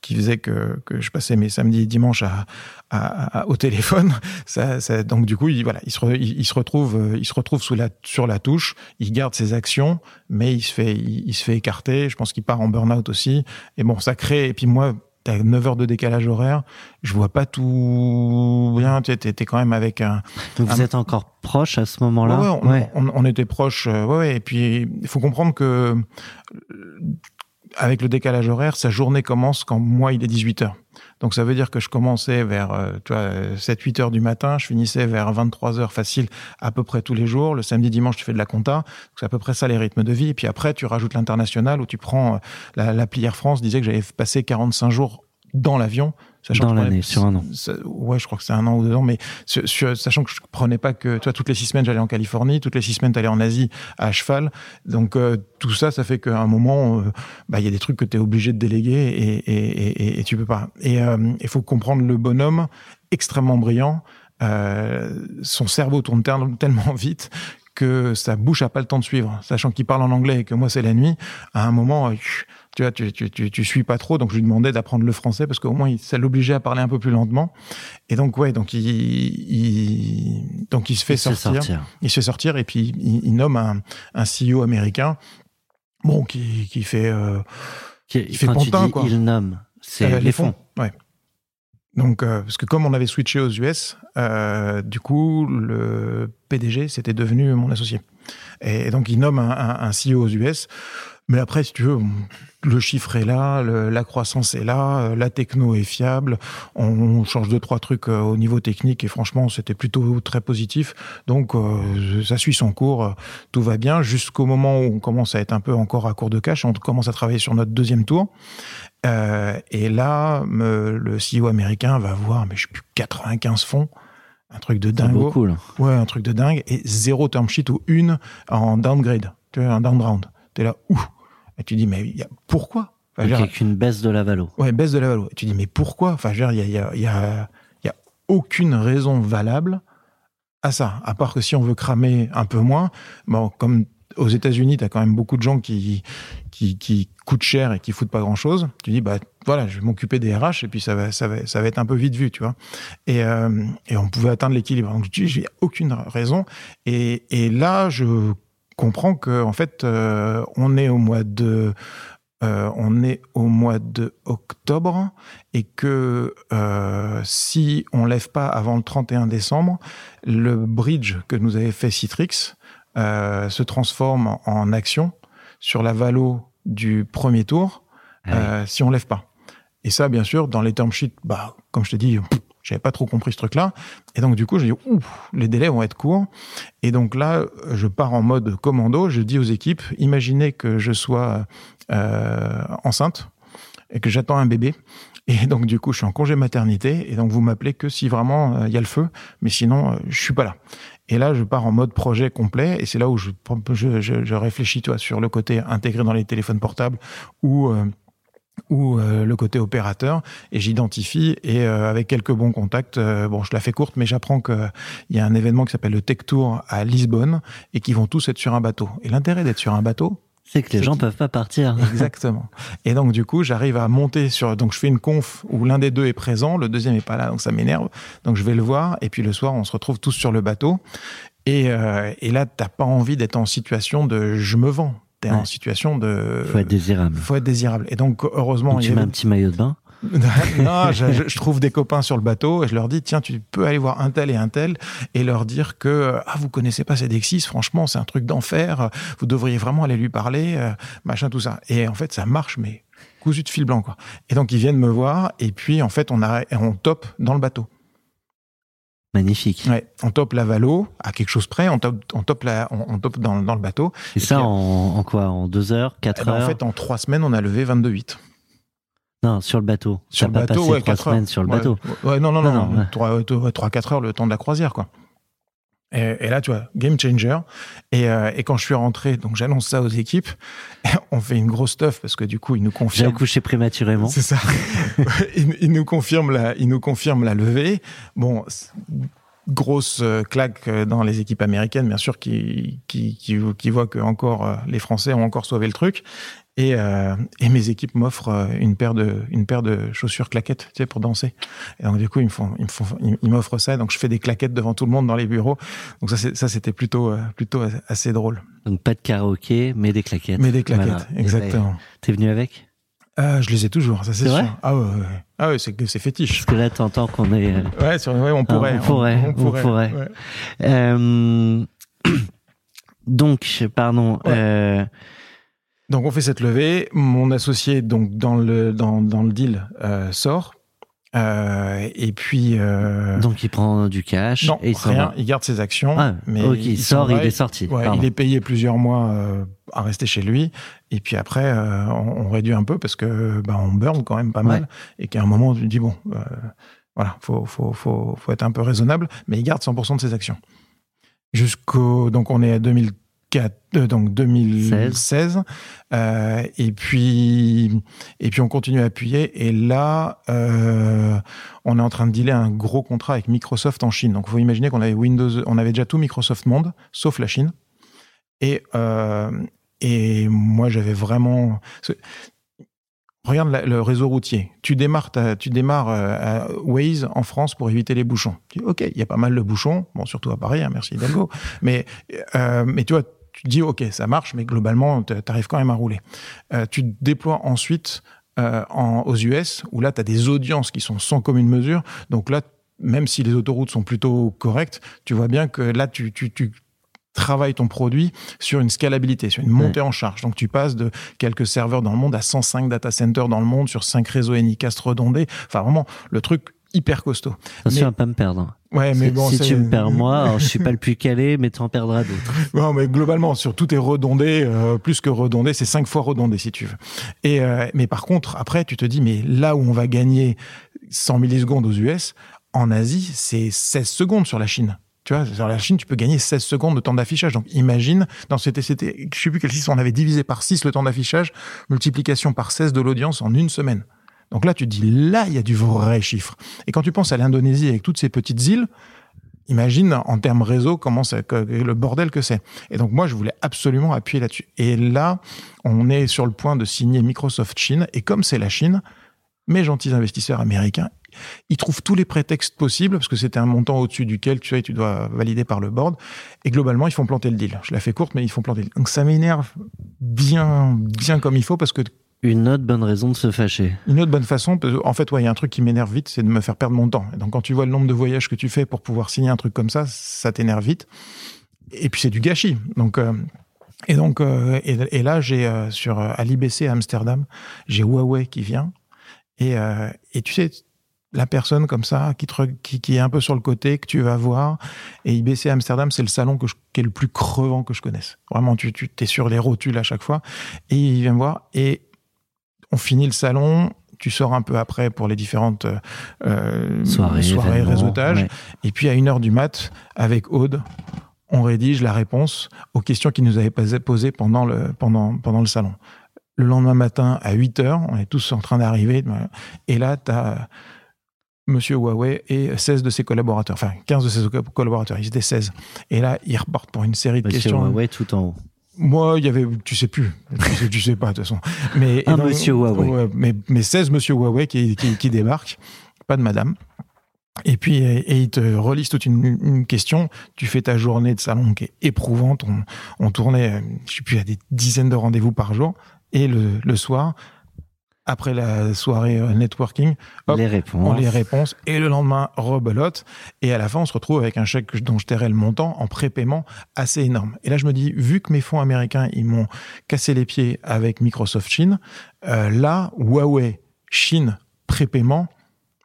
qui faisaient que, que je passais mes samedis et dimanches à, à- à- au téléphone. Ça, ça- donc du coup, il, voilà, il se, il se retrouve, euh, il se retrouve sous la, sur la touche. Il garde ses actions, mais il se fait, il, il se fait écarter. Je pense qu'il part en burn-out aussi. Et bon, ça crée. Et puis moi. T'as 9 heures de décalage horaire, je vois pas tout bien. Tu t'es quand même avec un, Donc vous êtes encore proche à ce moment-là? Ouais, ouais, on, était proches. euh, ouais, ouais, et puis il faut comprendre que euh, avec le décalage horaire, sa journée commence quand moi il est 18 heures. Donc ça veut dire que je commençais vers euh, tu vois 7 8 heures du matin, je finissais vers 23 heures facile à peu près tous les jours. Le samedi dimanche, tu fais de la compta. C'est à peu près ça les rythmes de vie et puis après tu rajoutes l'international où tu prends euh, la l'appli Air France disait que j'avais passé 45 jours dans l'avion sachant Dans l'année, sur un an. ça- ouais, je crois que c'est un an ou deux ans, mais sur- sur- sachant que je prenais pas que, toi, toutes les six semaines, j'allais en Californie, toutes les six semaines, t'allais en Asie à cheval. Donc, euh, tout ça, ça fait qu'à un moment, euh, bah, il y a des trucs que t'es obligé de déléguer et, et, et, et tu peux pas. Et euh, il faut comprendre le bonhomme, extrêmement brillant. Son cerveau tourne tel- tellement vite que sa bouche a pas le temps de suivre, sachant qu'il parle en anglais et que moi c'est la nuit. À un moment, tu vois, tu, tu, tu, tu suis pas trop, donc je lui demandais d'apprendre le français parce qu'au moins ça l'obligeait à parler un peu plus lentement. Et donc ouais, donc il, il donc il se fait Il se sortir, il se fait sortir et puis il, il nomme un, un CEO américain, bon qui, qui fait euh, Qui- Il fait pantin, dis quoi. il nomme, c'est euh, les fonds. Ouais. Donc, euh, parce que comme on avait switché aux US, euh, du coup, le PDG, c'était devenu mon associé. Et donc, il nomme un, un, un CEO aux US. Mais après, si tu veux, le chiffre est là, le- la croissance est là, euh, la techno est fiable, on change deux, trois trucs euh, au niveau technique et franchement, c'était plutôt très positif. Donc, euh, ça suit son cours, euh, tout va bien jusqu'au moment où on commence à être un peu encore à court de cash, on commence à travailler sur notre deuxième tour. Euh, et là, me- le CEO américain va voir, mais je sais plus, 95 fonds, un truc de dingue. beaucoup là. Ouais, un truc de dingue. Et zéro term sheet ou une en downgrade. Tu vois, un down round. T'es là, ouh. Et tu dis, mais il y a, pourquoi? Enfin, Donc avec une baisse de la valo. Ouais, baisse de la valeur. Et tu dis, mais pourquoi? Enfin, je veux dire, il y a, y, a, y, a, y a aucune raison valable à ça. À part que si on veut cramer un peu moins, bon, comme aux États-Unis, tu as quand même beaucoup de gens qui, qui, qui coûtent cher et qui foutent pas grand-chose. Tu dis, bah voilà, je vais m'occuper des RH et puis ça va, ça va, ça va être un peu vite vu, tu vois. Et, euh, et on pouvait atteindre l'équilibre. Donc, je dis, j'ai aucune raison. Et, et là, je comprends que en fait, euh, on est au mois de euh, on est au mois de octobre et que euh, si on lève pas avant le 31 décembre, le bridge que nous avait fait Citrix euh, se transforme en action sur la valo du premier tour Ah oui. si on lève pas. Et ça, bien sûr, dans les term sheets, bah, comme je te dis, pff, j'avais pas trop compris ce truc-là. Et donc, du coup, j'ai dit, ouf, les délais vont être courts. Et donc là, je pars en mode commando. Je dis aux équipes, imaginez que je sois euh, enceinte et que j'attends un bébé. Et donc, du coup, je suis en congé maternité. Et donc, vous m'appelez que si vraiment euh, il y a le feu. Mais sinon, euh, je suis pas là. Et là, je pars en mode projet complet. Et c'est là où je, je, je, réfléchis, toi, sur le côté intégré dans les téléphones portables ou euh, ou euh, le côté opérateur et j'identifie et euh, avec quelques bons contacts euh, bon je la fais courte mais j'apprends que il y a un événement qui s'appelle le Tech Tour à Lisbonne et qui vont tous être sur un bateau et l'intérêt d'être sur un bateau C'est que les gens qui- peuvent pas partir. Exactement. Et donc du coup, j'arrive à monter sur. Donc je fais une conf où l'un des deux est présent, le deuxième est pas là, donc ça m'énerve. Donc je vais le voir, et puis le soir, on se retrouve tous sur le bateau. Et, euh, et là, t'as pas envie d'être en situation de je me vends. T'es en situation de. Faut être désirable. faut être désirable. Et donc heureusement, Donc il y tu mets avait- un petit maillot de bain. non, je, je- je trouve des copains sur le bateau et je leur dis tiens, tu peux aller voir un tel et un tel et leur dire que ah vous connaissez pas Cedexis, franchement c'est un truc d'enfer, vous devriez vraiment aller lui parler, euh, machin tout ça. Et en fait ça marche mais cousu de fil blanc quoi. Et donc ils viennent me voir et puis en fait on a on top dans le bateau. Magnifique. Ouais, on top la valo à quelque chose près, on top, on top, la, on, on top dans, dans le bateau. Et ça puis, en, en quoi? En deux heures, Eh quatre ben, heures? en fait, en trois semaines, on a levé 22,8. Non, sur le bateau. Sur le pas bateau, passé ouais, trois 4 heures. semaines sur le Ouais, bateau. Ouais, non, non, non, Non, non, non, ouais. 3, 3, 4 heures le temps de la croisière, quoi. Et, et là, tu vois, game changer. Et, euh, et quand je suis rentré, donc j'annonce ça aux équipes, on fait une grosse stuff parce que du coup, ils nous J'ai confirment. accouché prématurément. C'est ça. il, il nous confirme la, il nous confirme la levée. Bon, grosse euh, claque euh, dans les équipes américaines, bien sûr, qui, qui, qui, qui voient que encore euh, les Français ont encore sauvé le truc. Et, euh, et mes équipes m'offrent euh, une paire de, une paire de chaussures claquettes, tu sais, pour danser. Et donc du coup, ils me font, ils me font, ils m'offrent ça. Donc je fais des claquettes devant tout le monde dans les bureaux. Donc ça, c'est- ça c'était plutôt, euh, plutôt assez drôle. Donc pas de karaoké, mais des claquettes. Mais des claquettes, Voilà. Exactement. ben, T'es venu avec? Ah, je les ai toujours, ça c'est sûr. vrai? Ah ouais, ouais, ah ouais, c'est c'est fétiche. Parce que là, t'entends qu'on est. euh, Ouais, sur, ouais, on pourrait. on pourrait, on pourrait. ouais. euh, Donc, pardon. Donc on fait cette levée. Mon associé donc dans le dans, dans le deal euh, sort. Euh, et puis euh, donc, il prend du cash non et il rien, il garde ses actions. Ah, mais ok, il sort, il est sorti. Ouais, il est payé plusieurs mois à rester chez lui. Et puis après, on, on réduit un peu parce que bah, on burn quand même pas mal. Et qu'à un moment, tu dis bon, voilà, faut, faut, faut, faut être un peu raisonnable. Mais il garde 100% de ses actions. Jusqu'au donc on est à 2004, euh, donc 2016. Euh, et puis et puis on continue à appuyer. Et là, euh, on est en train de dealer un gros contrat avec Microsoft en Chine. Donc, il faut imaginer qu'on avait Windows, on avait déjà tout Microsoft Monde, sauf la Chine. Et, euh, et moi, j'avais vraiment. Regarde la- le réseau routier. Tu démarres, ta- tu démarres euh, à Waze en France pour éviter les bouchons. Tu dis, ok, il y a pas mal de bouchons, bon, surtout à Paris, hein, merci Hidalgo. mais, euh, mais tu vois, tu te dis, ok, ça marche, mais globalement, tu arrives quand même à rouler. Euh, tu te déploies ensuite euh, en, aux US, où là, tu as des audiences qui sont sans commune mesure. Donc là, même si les autoroutes sont plutôt correctes, tu vois bien que là, tu, tu, tu travailles ton produit sur une scalabilité, sur une montée en charge. Donc tu passes de quelques serveurs dans le monde à 105 data centers dans le monde sur 5 réseaux Anycast redondés. Enfin, vraiment, le truc hyper costaud. Attention mais- à pas me perdre. Ouais, mais bon, si tu me perds moi, alors, je suis pas le plus calé, mais tu en perdras d'autres. Non, mais globalement, sur tout est redondé, euh, plus que redondé, c'est cinq fois redondé si tu veux. Et euh, mais par contre, après, tu te dis, mais là où on va gagner 100 millisecondes aux US, en Asie, c'est 16 secondes sur la Chine. Tu vois, sur la Chine, tu peux gagner 16 secondes de temps d'affichage. Donc, imagine, dans c'était, c'était, je sais plus quel 6, on avait divisé par 6 le temps d'affichage, multiplication par 16 de l'audience en une semaine. Donc là, tu dis, là, il y a du vrai chiffre. Et quand tu penses à l'Indonésie avec toutes ces petites îles, imagine en termes réseau comment ça, le bordel que c'est. Et donc moi, je voulais absolument appuyer là-dessus. Et là, on est sur le point de signer Microsoft Chine. Et comme c'est la Chine, mes gentils investisseurs américains, ils trouvent tous les prétextes possibles parce que c'était un montant au-dessus duquel tu sais, tu dois valider par le board. Et globalement, ils font planter le deal. Je la fais courte, mais ils font planter le deal. Donc ça m'énerve bien, bien comme il faut parce que Une autre bonne raison de se fâcher. une autre bonne façon, en fait, ouais, il y a un truc qui m'énerve vite, c'est de me faire perdre mon temps. Et donc, quand tu vois le nombre de voyages que tu fais pour pouvoir signer un truc comme ça, ça t'énerve vite. Et puis, c'est du gâchis. Donc, euh, et donc, euh, et, là, j'ai euh, sur euh, à l'IBC à Amsterdam, j'ai Huawei qui vient. Et, euh, et tu sais, la personne comme ça qui, te qui, est un peu sur le côté que tu vas voir. Et IBC Amsterdam, c'est le salon que je- qui est le plus crevant que je connaisse. Vraiment, tu, tu es sur les rotules à chaque fois. Et il vient me voir et on finit le salon. Tu sors un peu après pour les différentes euh, Soirée, événements, réseautage. ouais. Et puis à une heure du mat, avec Aude, on rédige la réponse aux questions qu'il nous avait posées posées pendant le, pendant, pendant le salon. Le lendemain matin, à 8 heures, on est tous en train d'arriver. Et là, tu as Monsieur Huawei et 16 de ses collaborateurs, enfin 15 de ses co- collaborateurs, ils étaient 16. Et là, ils repartent pour une série de Monsieur questions. Huawei tout en haut. Moi, il y avait, tu sais plus, tu sais, tu sais pas de toute façon. Mais Un monsieur Huawei. ouais, mais, mais 16 Monsieur Huawei qui, qui, qui débarquent, pas de Madame. Et puis, et, te relisent toute une, une question. Tu fais ta journée de salon qui est éprouvante. On, on tournait, euh, je sais plus, à des dizaines de rendez-vous par jour. Et le, le soir, après la soirée euh, networking, hop, les réponses. on les réponses et le lendemain rebelote et à la fin on se retrouve avec un chèque dont je tairai le montant en prépaiement assez énorme et là je me dis vu que mes fonds américains ils m'ont cassé les pieds avec Microsoft Chine euh, là Huawei Chine prépaiement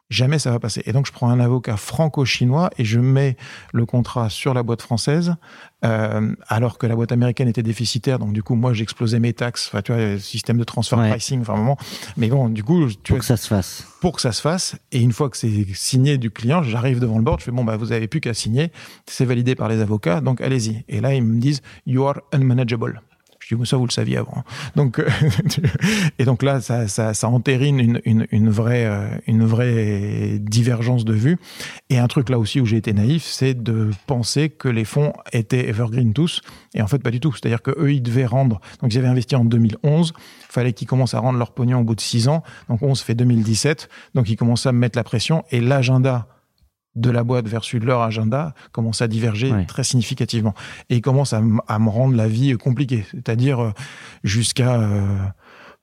jamais ça va passer. Et donc je prends un avocat franco-chinois et je mets le contrat sur la boîte française, euh, alors que la boîte américaine était déficitaire. Donc du coup, moi j'explosais mes taxes, enfin tu vois, système de transfer Ouais. pricing, enfin un moment. Mais bon, du coup, tu Pour vois, que ça se fasse. pour que ça se fasse. Et une fois que c'est signé du client, j'arrive devant le board, je fais bon bah vous avez plus qu'à signer, c'est validé par les avocats, donc allez-y. Et là ils me disent you are unmanageable. Je dis, ça, vous le saviez avant. Donc, euh, et donc là, ça, ça, ça entérine une, une, une, vraie, euh, une vraie divergence de vue. Et un truc là aussi où j'ai été naïf, c'est de penser que les fonds étaient evergreen tous. Et en fait, pas du tout. C'est-à-dire que eux, ils devaient rendre. Donc, ils avaient investi en 2011. Fallait qu'ils commencent à rendre leur pognon au bout de six ans. Donc, 11 fait 2017. Donc, ils commencent à me mettre la pression. Et l'agenda de la boîte versus leur agenda commence à diverger Ouais. très significativement. Et ils commencent à, à me rendre la vie compliquée. C'est-à-dire euh, jusqu'à... euh,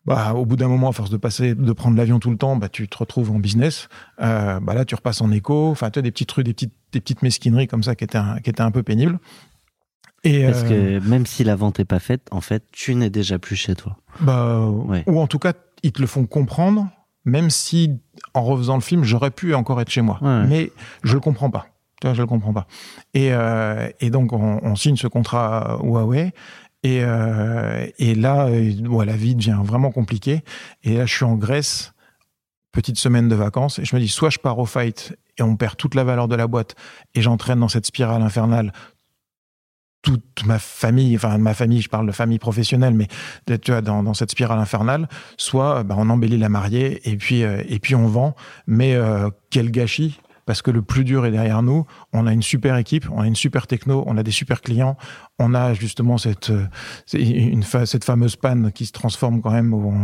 bah, au bout d'un moment, à force de passer, de prendre l'avion tout le temps, bah, tu te retrouves en business. Euh, bah, là, tu repasses en éco. Enfin, tu as des petits trucs, des petites, des petites mesquineries comme ça qui étaient un, qui étaient un peu pénibles. Et, Parce euh, que même si la vente est pas faite, en fait, tu n'es déjà plus chez toi. bah, Ouais. ou en tout cas, ils te le font comprendre, même si en refaisant le film, j'aurais pu encore être chez moi. Ouais. Mais je le comprends pas. Tu vois, je le comprends pas. Et, euh, et donc, on, on signe ce contrat Huawei. Et, euh, et là, euh, ouais, la vie devient vraiment compliquée. Et là, je suis en Grèce, petite semaine de vacances, et je me dis, soit je pars au fight et on perd toute la valeur de la boîte, et j'entraîne dans cette spirale infernale toute ma famille, enfin ma famille, je parle de famille professionnelle, mais tu vois, dans, dans cette spirale infernale, soit euh, bah, on embellit la mariée et puis euh, et puis on vend, mais euh, quel gâchis parce que le plus dur est derrière nous. On a une super équipe, on a une super techno, on a des super clients, on a justement cette euh, une cette fameuse panne qui se transforme quand même. Où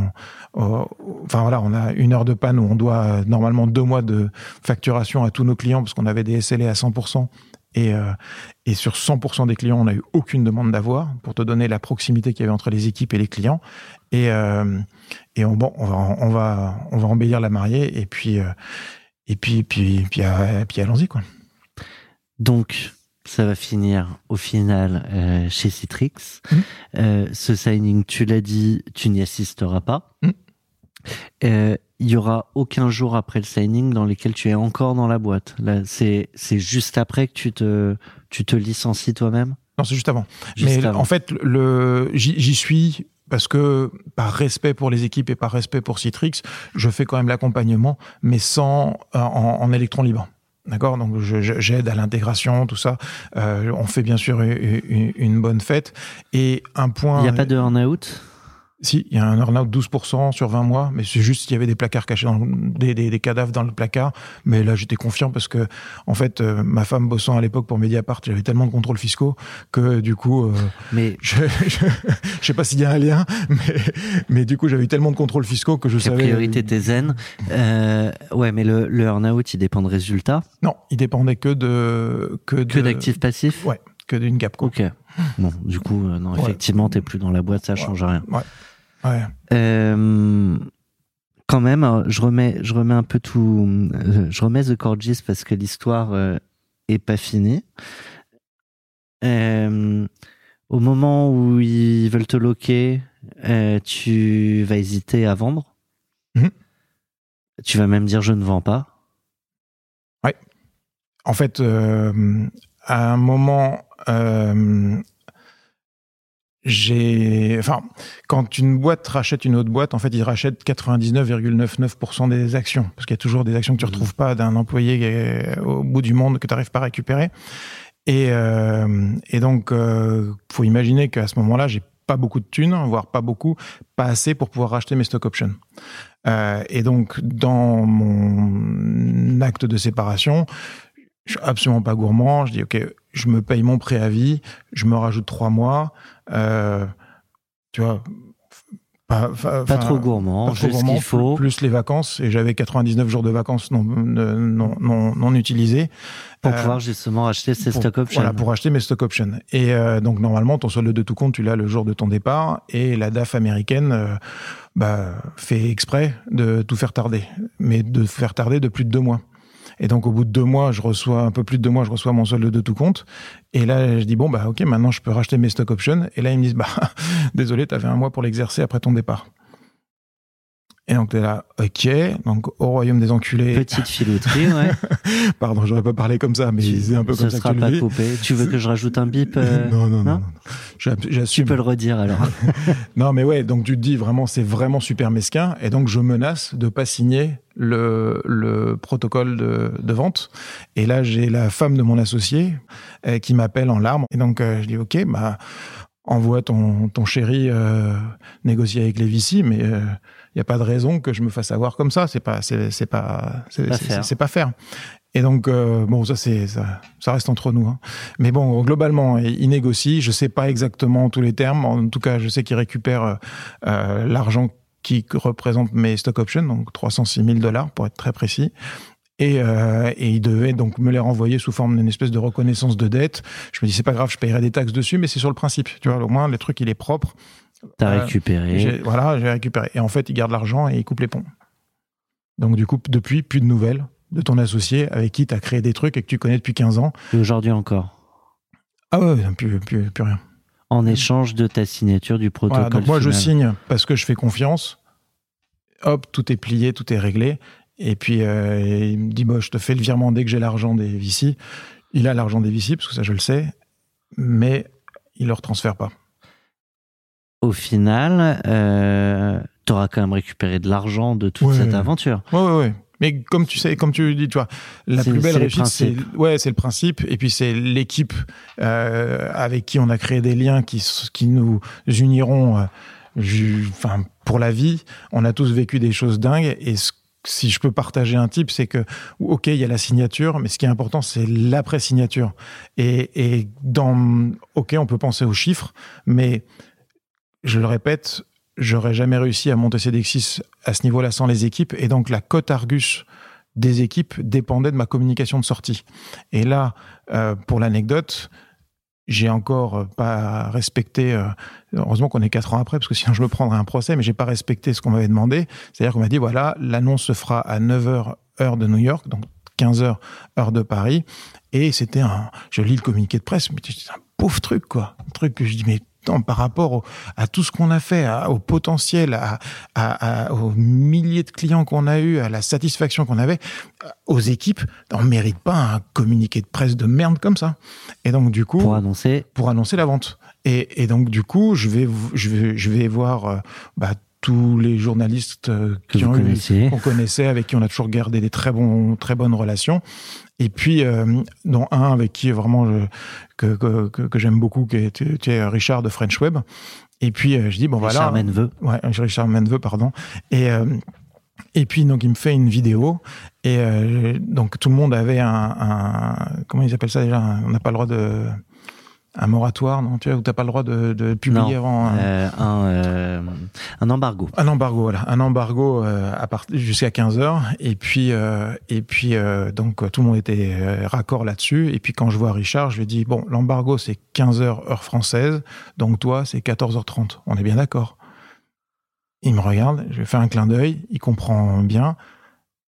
on- enfin voilà, on a une heure de panne où on doit euh, normalement deux mois de facturation à tous nos clients parce qu'on avait des SLA à 100%. Et, euh, et sur 100% des clients, on n'a eu aucune demande d'avoir pour te donner la proximité qu'il y avait entre les équipes et les clients. Et, euh, et on, bon, on va, on va, on va embellir la mariée et puis, euh, et puis, puis, puis, euh, puis allons-y quoi. Donc, ça va finir au final chez Citrix. Euh, ce signing, tu l'as dit, tu n'y assisteras pas. Mhm. Euh, Il y aura aucun jour après le signing dans lequel tu es encore dans la boîte. Là, c'est c'est juste après que tu te tu te licencies toi-même? Non, c'est juste avant. Juste Mais avant. en fait, le, j'y suis parce que par respect pour les équipes et par respect pour Citrix, je fais quand même l'accompagnement, mais sans en, en électron libre. D'accord, donc j'aide à l'intégration, tout ça. Euh, on fait bien sûr une, bonne fête. Et un point. Il n'y a pas de earn-out Si, il y a un earn-out 12% sur 20 mois, mais c'est juste qu'il y avait des placards cachés, dans le- des, des, des cadavres dans le placard. Mais là, j'étais confiant parce que, en fait, euh, ma femme bossant à l'époque pour Mediapart, j'avais tellement de contrôles fiscaux que du coup, euh, Mais je, je, je sais pas s'il y a un lien, mais, mais du coup, j'avais eu tellement de contrôles fiscaux que je la savais. priorité t'es zen. Euh, ouais, mais le, le earn-out, il dépend de résultats. Non, il dépendait que de que, Que d'actifs passifs Ouais, que d'une gap. Quoi. Ok. Bon, du coup, euh, non, Ouais. effectivement, t'es plus dans la boîte, ça change rien. Ouais. Euh, quand même, alors, je remets, je remets un peu tout, euh, je remets The Corgis parce que l'histoire euh, est pas finie. Euh, au moment où ils veulent te loquer, euh, tu vas hésiter à vendre. Mhm. Tu vas même dire je ne vends pas. En fait, euh, à un moment, euh, j'ai, enfin, quand une boîte rachète une autre boîte, en fait, ils rachètent 99,99% des actions, parce qu'il y a toujours des actions que tu Mhm. retrouves pas d'un employé au bout du monde que tu n'arrives pas à récupérer. Et, euh, et donc, euh, faut imaginer qu'à ce moment-là, j'ai pas beaucoup de thunes, voire pas beaucoup, pas assez pour pouvoir racheter mes stock options. Euh, et donc, dans mon acte de séparation, je suis absolument pas gourmand. Je dis, OK, je me paye mon préavis, je me rajoute trois mois. Euh, tu vois, pas, Pas trop gourmand, pas trop gourmand, qu'il faut. Plus, plus les vacances. Et j'avais 99 jours de vacances non, non, non, non utilisés. pour Euh, pouvoir justement acheter ces pour- stock options. Voilà, pour acheter mes stock options. Et euh, donc, normalement, ton solde de tout compte, tu l'as le jour de ton départ. Et la DAF américaine euh, bah, fait exprès de tout faire tarder. Mais de faire tarder de plus de deux mois. Et donc, au bout de deux mois, je reçois, un peu plus de deux mois, je reçois mon solde de tout compte. Et là, je dis, bon, bah, OK, maintenant, je peux racheter mes stock options. Et là, ils me disent, bah, désolé, t'avais un mois pour l'exercer après ton départ. Et donc t'es là, ok, donc au royaume des enculés. Petite filouterie, ouais. Pardon, j'aurais pas parlé comme ça, mais Tu- c'est un peu comme ça sera que je pas le coupé. Tu veux que je rajoute un bip euh, non, non, non, non non, non. J'a- Tu J'assume. peux le redire alors. Non, mais ouais, donc tu te dis vraiment, c'est vraiment super mesquin, et donc je menace de pas signer le, le protocole de, de vente. Et là, j'ai la femme de mon associé euh, qui m'appelle en larmes, et donc euh, je dis, ok, bah envoie ton, ton chéri euh, négocier avec les VC, mais n'y a pas de raison que je me fasse avoir comme ça. C'est pas, c'est, c'est pas, c'est, Pas faire. c'est pas faire. Et donc euh, bon, ça c'est, ça, ça reste entre nous. Hein. Mais bon, globalement, il négocie. Je sais pas exactement tous les termes. En tout cas, je sais qu'il récupère euh, euh, l'argent qui représente mes stock options, donc 306 000 dollars pour être très précis. Et, euh, et il devait donc me les renvoyer sous forme d'une espèce de reconnaissance de dette. Je me dis c'est pas grave, je payerai des taxes dessus, mais c'est sur le principe. Tu vois, au moins le truc il est propre. T'as Euh, récupéré. Voilà, j'ai récupéré. Et en fait, il garde l'argent et il coupe les ponts. Donc du coup, depuis, plus de nouvelles de ton associé avec qui tu as créé des trucs et que tu connais depuis 15 ans. Et aujourd'hui encore. Ah ouais, plus, plus, plus rien. En échange de ta signature du protocole. Voilà, donc moi, je signe parce que je fais confiance. Hop, tout est plié, tout est réglé. Et puis, euh, il me dit, bah, je te fais le virement dès que j'ai l'argent des VC. Il a l'argent des VC, parce que ça, je le sais. Mais il ne le retransfère pas. Au final, euh, t'auras quand même récupéré de l'argent de toute Ouais. cette aventure. Ouais, ouais, ouais. Mais comme tu sais, comme tu dis, tu vois, la plus belle réussite, c'est ouais, c'est le principe, et puis c'est l'équipe euh, avec qui on a créé des liens qui qui nous uniront, euh, ju- enfin pour la vie. On a tous vécu des choses dingues, et ce- si je peux partager un type, c'est que ok, il y a la signature, mais ce qui est important, c'est l'après signature. Et, et dans ok, on peut penser aux chiffres, mais je le répète, j'aurais jamais réussi à monter CDX6 à ce niveau-là sans les équipes. Et donc, la cote Argus des équipes dépendait de ma communication de sortie. Et là, euh, pour l'anecdote, j'ai encore euh, pas respecté. euh, heureusement qu'on est quatre ans après, parce que sinon je me prendrais un procès, mais j'ai pas respecté ce qu'on m'avait demandé. C'est-à-dire qu'on m'a dit voilà, l'annonce se fera à 9h heure de New York, donc 15h heure de Paris. Et c'était un. Je lis le communiqué de presse, mais c'est un pauvre truc, quoi. Un truc que je dis, mais par rapport au- à tout ce qu'on a fait, à- au potentiel, à, aux milliers de clients qu'on a eu, à la satisfaction qu'on avait, euh, aux équipes, on mérite pas un communiqué de presse de merde comme ça. Et donc, du coup Pour annoncer. pour annoncer la vente. Et, et donc du coup, je vais je vais je vais voir euh, bah, tous les journalistes euh, qu'on connaissait, avec qui on a toujours gardé des très bons très bonnes relations. Et puis euh, dont un avec qui vraiment je, que que, que, que j'aime beaucoup, qui est, qui est Richard de French Web. Et puis euh, je dis bon Richard voilà, Menveux. Ouais, Richard Menveux, pardon. Et, euh, et puis, donc, il me fait une vidéo. Et euh, donc, tout le monde avait un. un- comment ils appellent ça déjà? On n'a pas le droit de. Un moratoire, non Tu vois, où t'as pas le droit de, de publier Non, avant. un- euh, un, euh, un embargo. un embargo, voilà, un embargo euh, à part jusqu'à 15 heures. Et puis, et puis donc tout le monde était raccord là-dessus. Et puis quand je vois Richard, je lui dis bon, l'embargo c'est 15 heures heure française, donc toi c'est 14h30. On est bien d'accord. Il me regarde, je lui fais un clin d'œil, il comprend bien.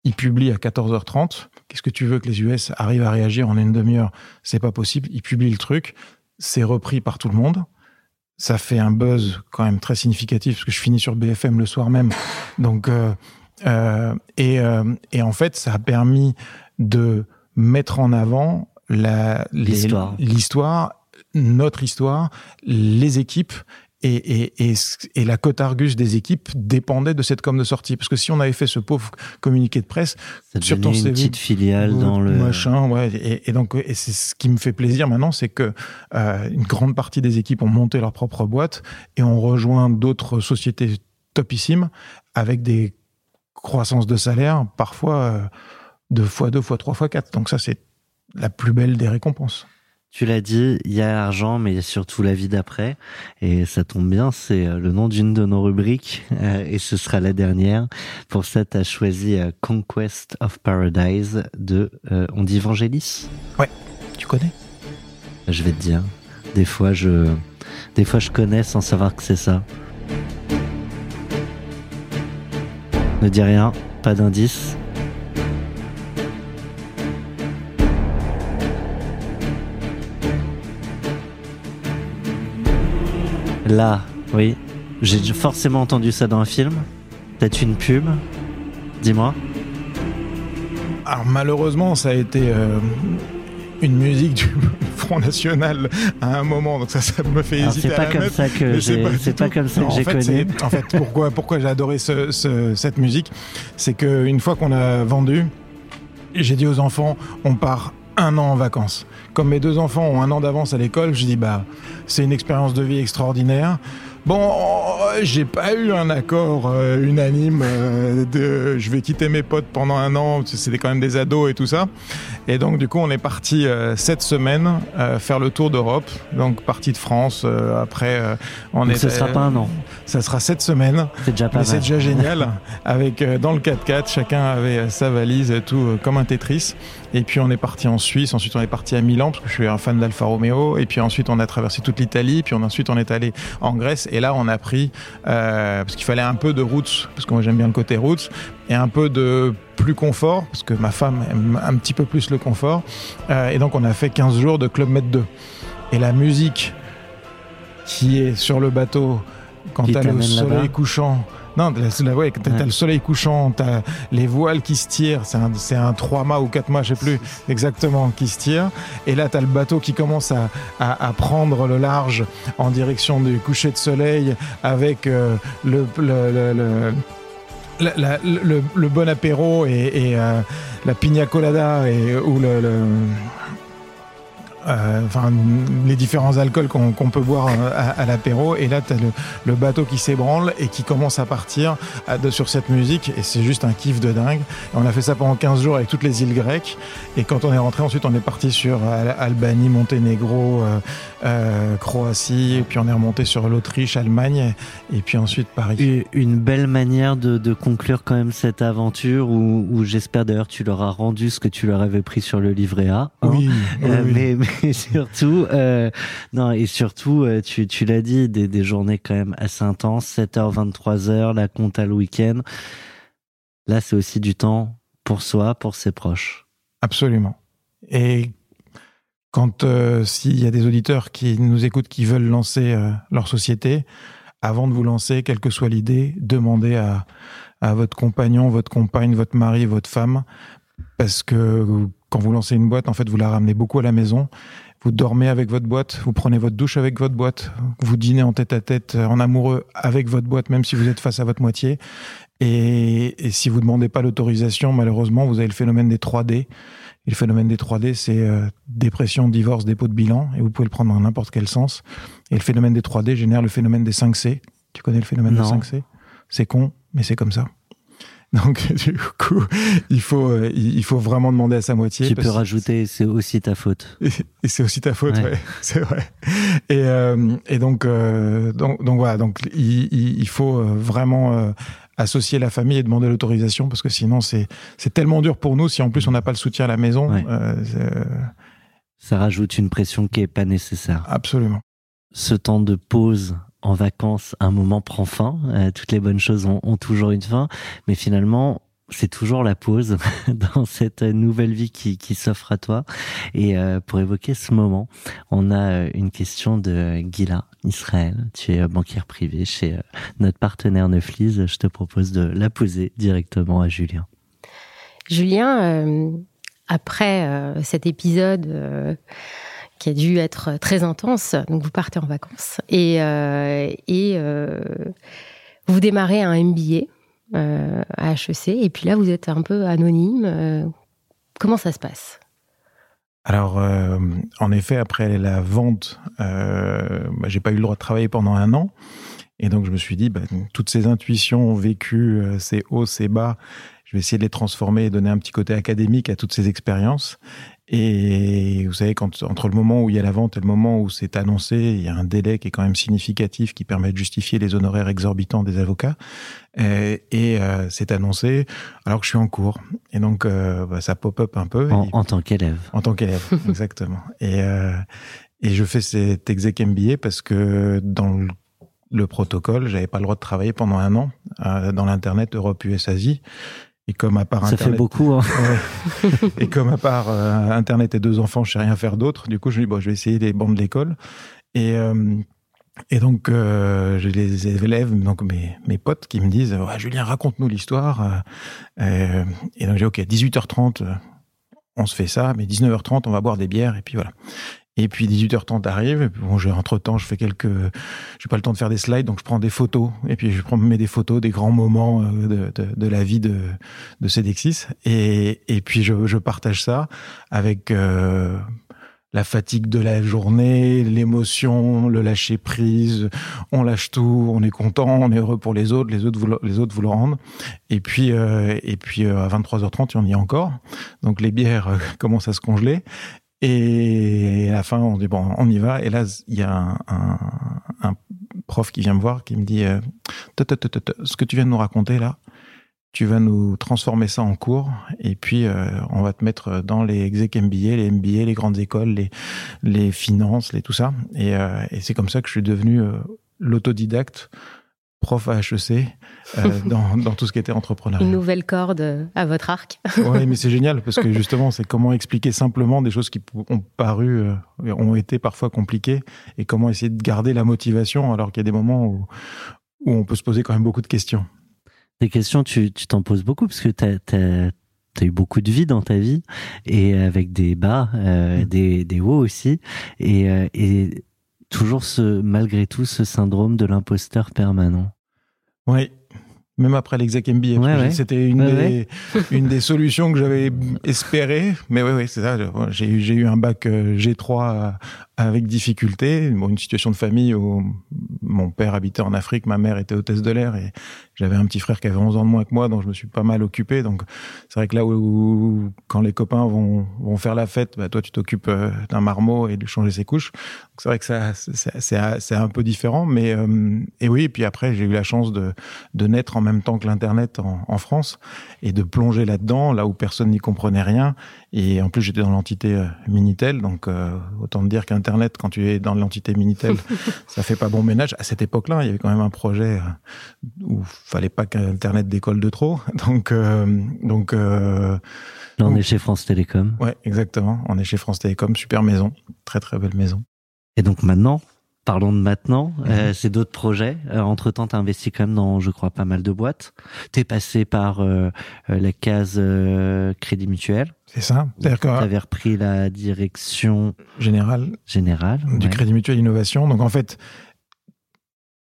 Il publie à 14h30. Qu'est-ce que tu veux que les US arrivent à réagir en une demi-heure? C'est pas possible. Il publie le truc, c'est repris par tout le monde ça fait un buzz quand même très significatif parce que je finis sur BFM le soir même. Donc euh, euh, et, euh, et en fait, ça a permis de mettre en avant l'histoire, notre histoire, les équipes. Et, et, et, et la cote Argus des équipes dépendait de cette com de sortie. Parce que si on avait fait ce pauvre communiqué de presse, Ça Sur ton une CV, petite filiale dans le. machin ouais et, et donc et c'est ce qui me fait plaisir maintenant c'est que euh, une grande partie des équipes ont monté leur propre boîte et ont rejoint d'autres sociétés topissimes avec des croissances de salaire parfois euh, deux fois deux fois trois fois quatre donc ça c'est la plus belle des récompenses Tu l'as dit, il y a l'argent, mais il y a surtout la vie d'après. Et ça tombe bien, c'est euh, le nom d'une de nos rubriques, euh, et ce sera la dernière. Pour ça, tu as choisi euh, Conquest of Paradise de, euh, on dit Vangelis? Tu connais? Je vais te dire. Des fois, je, des fois, je connais sans savoir que c'est ça. Ne dis rien, pas d'indice. Là, oui. J'ai forcément entendu ça dans un film. Peut-être une pub Dis-moi. Alors malheureusement, ça a été euh, une musique du Front National à un moment, donc ça, ça me fait Alors, hésiter c'est à pas la comme mettre, ça que j'ai- c'est pas comme ça Non, que j'ai connu. En fait, pourquoi, pourquoi j'ai adoré ce- ce- cette musique, c'est qu'une fois qu'on a vendu, j'ai dit aux enfants, on part un an en vacances. Comme mes deux enfants ont un an d'avance à l'école, je dis bah c'est une expérience de vie extraordinaire. Bon, euh, j'ai pas eu un accord euh, unanime euh, de je vais quitter mes potes pendant un an, c'était quand même des ados et tout ça. Et donc du coup on est parti euh, cette semaine faire le tour d'Europe, donc parti de France. après on Donc est ce sera pas un an. Ça sera cette semaine. C'est déjà pas c'est déjà génial. Avec euh, dans le 4x4, chacun avait euh, sa valise et tout euh, comme un Tetris. Et puis on est parti en Suisse. Ensuite on est parti à Milan parce que je suis un fan d'Alfa Romeo. Et puis ensuite on a traversé toute l'Italie. Puis on, ensuite on est allé en Grèce. Et là on a pris euh, parce qu'il fallait un peu de roots parce que moi j'aime bien le côté roots et un peu de plus confort parce que ma femme aime un petit peu plus le confort. Euh, et donc on a fait 15 jours de Club Med 2. Et la musique qui est sur le bateau quand t'as le soleil couchant. Non, la- ouais, t'as Ouais. le soleil couchant, t'as les voiles qui se tirent, c'est un, c'est un 3 mâts ou 4 mâts, je sais plus exactement, qui se tirent. Et là, t'as le bateau qui commence à, à, à prendre le large en direction du coucher de soleil avec euh, le, bon apéro et, et, euh, la pina colada et, ou le, euh, enfin, les différents alcools qu'on qu'on peut boire euh, à, à l'apéro. Et là, tu as le, le bateau qui s'ébranle et qui commence à partir à- de- sur cette musique. Et c'est juste un kiff de dingue. Et on a fait ça pendant 15 jours avec toutes les îles grecques. Et quand on est rentré, ensuite, on est parti sur Al- Albanie, Monténégro, euh, euh, Croatie. Et puis on est remonté sur l'Autriche, Allemagne. Et puis ensuite Paris. Une belle manière de, de conclure quand même cette aventure où, où j'espère d'ailleurs tu leur as rendu ce que tu leur avais pris sur le livret A. hein. Oui, oui, Euh, oui. mais, mais surtout, euh, non, et surtout, euh, tu, tu l'as dit, des, des journées quand même assez intenses, 7h, 23h, la compta le week-end. Là, c'est aussi du temps pour soi, pour ses proches. Absolument. Et quand euh, s'il y a des auditeurs qui nous écoutent, qui veulent lancer euh, leur société, avant de vous lancer, quelle que soit l'idée, demandez à, à votre compagnon, votre compagne, votre mari, votre femme, parce que quand vous lancez une boîte, en fait, vous la ramenez beaucoup à la maison. Vous dormez avec votre boîte, vous prenez votre douche avec votre boîte, vous dînez en tête à tête, euh, en amoureux avec votre boîte, même si vous êtes face à votre moitié. Et, et si vous demandez pas l'autorisation, malheureusement, vous avez le phénomène des 3D. Et le phénomène des 3D, c'est euh, dépression, divorce, dépôt de bilan, et vous pouvez le prendre dans n'importe quel sens. Et le phénomène des 3D génère le phénomène des 5C. Tu connais le phénomène Non. des 5C C'est con, mais c'est comme ça. Donc, du coup, il faut, euh, il faut vraiment demander à sa moitié. tu peux rajouter, c'est aussi ta faute. et, et c'est aussi ta faute, Ouais. ouais, c'est vrai. Et, euh, et donc, euh, donc, donc voilà, donc il, faut vraiment euh, associer la famille et demander l'autorisation parce que sinon c'est tellement dur pour nous si en plus on n'a pas le soutien à la maison. Ouais. Ça rajoute une pression qui est pas nécessaire. absolument. ce temps de pause en vacances, un moment prend fin. Euh, toutes les bonnes choses ont, toujours une fin, mais finalement, c'est toujours la pause dans cette nouvelle vie qui, s'offre à toi. Et euh, pour évoquer ce moment, on a euh, une question de Gila Israël. Tu es banquière privée chez notre partenaire Neuflise. Je te propose de la poser directement à Julien. Julien, après cet épisode qui a dû être très intense, donc vous partez en vacances et, euh, et euh, vous démarrez un MBA euh, à HEC et puis là vous êtes un peu anonyme. comment ça se passe? Alors, en effet, après la vente, euh, bah, j'ai pas eu le droit de travailler pendant un an. Et donc, je me suis dit, bah, toutes ces intuitions vécues, euh, ces hauts, ces bas, je vais essayer de les transformer et donner un petit côté académique à toutes ces expériences. Et vous savez, quand, entre le moment où il y a la vente et le moment où c'est annoncé, il y a un délai qui est quand même significatif qui permet de justifier les honoraires exorbitants des avocats. Et, et, euh, c'est annoncé alors que je suis en cours. Et donc, euh, bah, ça pop-up un peu. En, Et- en tant qu'élève. en tant qu'élève, exactement. Et, euh, et je fais cet exec MBA parce que dans le, le protocole, j'avais pas le droit de travailler pendant un an euh, dans l'internet Europe US Asie. Et comme à part Ça internet, fait beaucoup. Hein. Ouais. et comme à part euh, internet et deux enfants, je sais rien faire d'autre. Du coup, je me dis bon, je vais essayer les bancs de l'école. Et euh, Et donc, euh, j'ai les élèves, donc mes, mes potes, qui me disent ouais, Julien, raconte-nous l'histoire. Et donc, j'ai OK, 18h30, euh, on se fait ça, mais 19h30, on va boire des bières, et puis voilà. Et puis 18h30 arrive, et puis bon, j'ai entre-temps, je fais quelques. J'ai pas le temps de faire des slides, donc je prends des photos, et puis je prends, mets des photos des grands moments euh, de, de, de la vie de, de. Et, et puis je, je partage ça avec. euh, la fatigue de la journée, l'émotion, le lâcher prise, on lâche tout, on est content, on est heureux pour les autres, les autres vous le, les autres vous le rendent. Et puis euh, et puis euh, à 23h30, on y est encore. Donc les bières euh, commencent à se congeler. Et à la fin, on dit bon, on y va. Et là, il y a un, un, un prof qui vient me voir, qui me dit euh, tot, tot, tot, ce que tu viens de nous raconter là, tu vas nous transformer ça en cours et puis euh, on va te mettre dans les exec MBA, les MBA, les grandes écoles, les, les finances, les tout ça. Et, euh, et c'est comme ça que je suis devenu euh, l'autodidacte, prof à HEC, euh, dans, dans tout ce qui était Une entrepreneuriat. nouvelle corde à votre arc. Oui, mais c'est génial parce que justement, c'est comment expliquer simplement des choses qui ont paru, euh, ont été parfois compliquées et comment essayer de garder la motivation alors qu'il y a des moments où, où on peut se poser quand même beaucoup de questions. Des questions, tu tu t'en poses beaucoup parce que tu as, eu beaucoup de vie dans ta vie et avec des bas, euh, Mm. des, des hauts aussi. Et, euh, et toujours ce, malgré tout ce syndrome de l'imposteur permanent. Oui. Même après l'exec MBA, Ouais, ouais. c'était une, Ouais, des, une des solutions que j'avais espérées. Mais oui, oui, c'est ça. J'ai eu, un bac euh, G3 euh, avec difficulté. Bon, une situation de famille où mon père habitait en Afrique, ma mère était hôtesse de l'air et j'avais un petit frère qui avait 11 ans de moins que moi, donc je me suis pas mal occupé. Donc c'est vrai que là où, quand les copains vont, vont faire la fête, bah, toi tu t'occupes euh, d'un marmot et de changer ses couches. C'est vrai que ça, c'est un peu différent. Mais euh, et oui, et puis après j'ai eu la chance de, de naître en même temps que l'Internet en, en France et de plonger là-dedans, là où personne n'y comprenait rien. Et en plus, j'étais dans l'entité euh, Minitel, donc euh, autant te dire qu'Internet, quand tu es dans l'entité Minitel, ça fait pas bon ménage. À cette époque-là, il y avait quand même un projet euh, où fallait pas qu'Internet décolle de trop. Donc, euh, donc euh, Là, on est chez France Télécom. ouais, exactement. On est chez France Télécom, super maison, très très belle maison. Et donc maintenant, parlons de maintenant, Mhm. euh, c'est d'autres projets. Euh, entre-temps, tu as investi quand même dans, je crois, pas mal de boîtes. Tu es passé par euh, la case Crédit Mutuel. C'est ça. C'est-à-dire Tu avais repris la direction général, générale. du ouais. Crédit Mutuel Innovation. Donc en fait,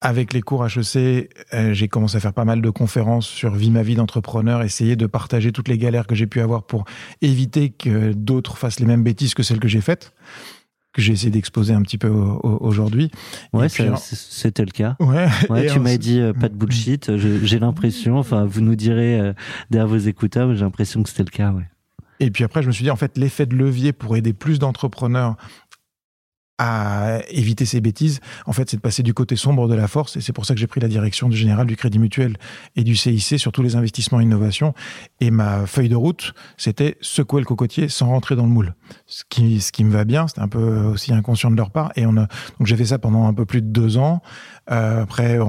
avec les cours HEC, j'ai commencé à faire pas mal de conférences sur vie ma vie d'entrepreneur, essayer de partager toutes les galères que j'ai pu avoir pour éviter que d'autres fassent les mêmes bêtises que celles que j'ai faites, que j'ai essayé d'exposer un petit peu au- au- aujourd'hui. Ouais, c'était le cas. Ouais, tu m'as dit euh, pas de bullshit. J'ai l'impression, enfin, vous nous direz euh, derrière vos écouteurs, mais j'ai l'impression que c'était le cas. Ouais. Et puis après, je me suis dit, en fait, l'effet de levier pour aider plus d'entrepreneurs à éviter ces bêtises, en fait, c'est de passer du côté sombre de la force. Et c'est pour ça que j'ai pris la direction du général du Crédit Mutuel et du CIC sur tous les investissements et innovation. Et ma feuille de route, c'était secouer le cocotier sans rentrer dans le moule. Ce qui, ce qui me va bien, c'était un peu aussi inconscient de leur part. Et on a, donc j'ai fait ça pendant un peu plus de deux ans. Euh, après,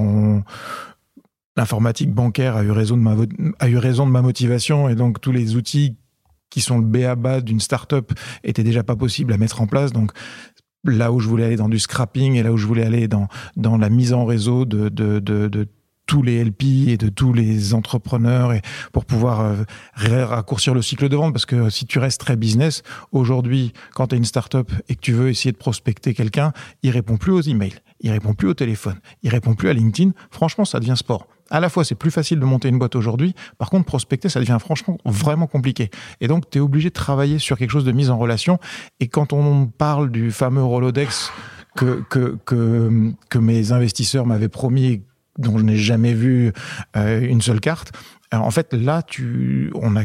l'informatique bancaire a eu raison de ma, a eu raison de ma motivation et donc tous les outils qui sont le B à bas d'une start-up étaient déjà pas possibles à mettre en place. Donc, là où je voulais aller dans du scrapping et là où je voulais aller dans, dans la mise en réseau de, de, de, de tous les LP et de tous les entrepreneurs et pour pouvoir euh, ra- raccourcir le cycle de vente. Parce que si tu restes très business aujourd'hui quand tu es une startup et que tu veux essayer de prospecter quelqu'un il répond plus aux emails il répond plus au téléphone il répond plus à LinkedIn. Franchement ça devient sport à la fois c'est plus facile de monter une boîte aujourd'hui par contre prospecter ça devient franchement vraiment compliqué et donc tu es obligé de travailler sur quelque chose de mise en relation et quand on parle du fameux Rolodex que, que, que, que mes investisseurs m'avaient promis dont je n'ai jamais vu euh, une seule carte. Alors, en fait, là, tu, on a,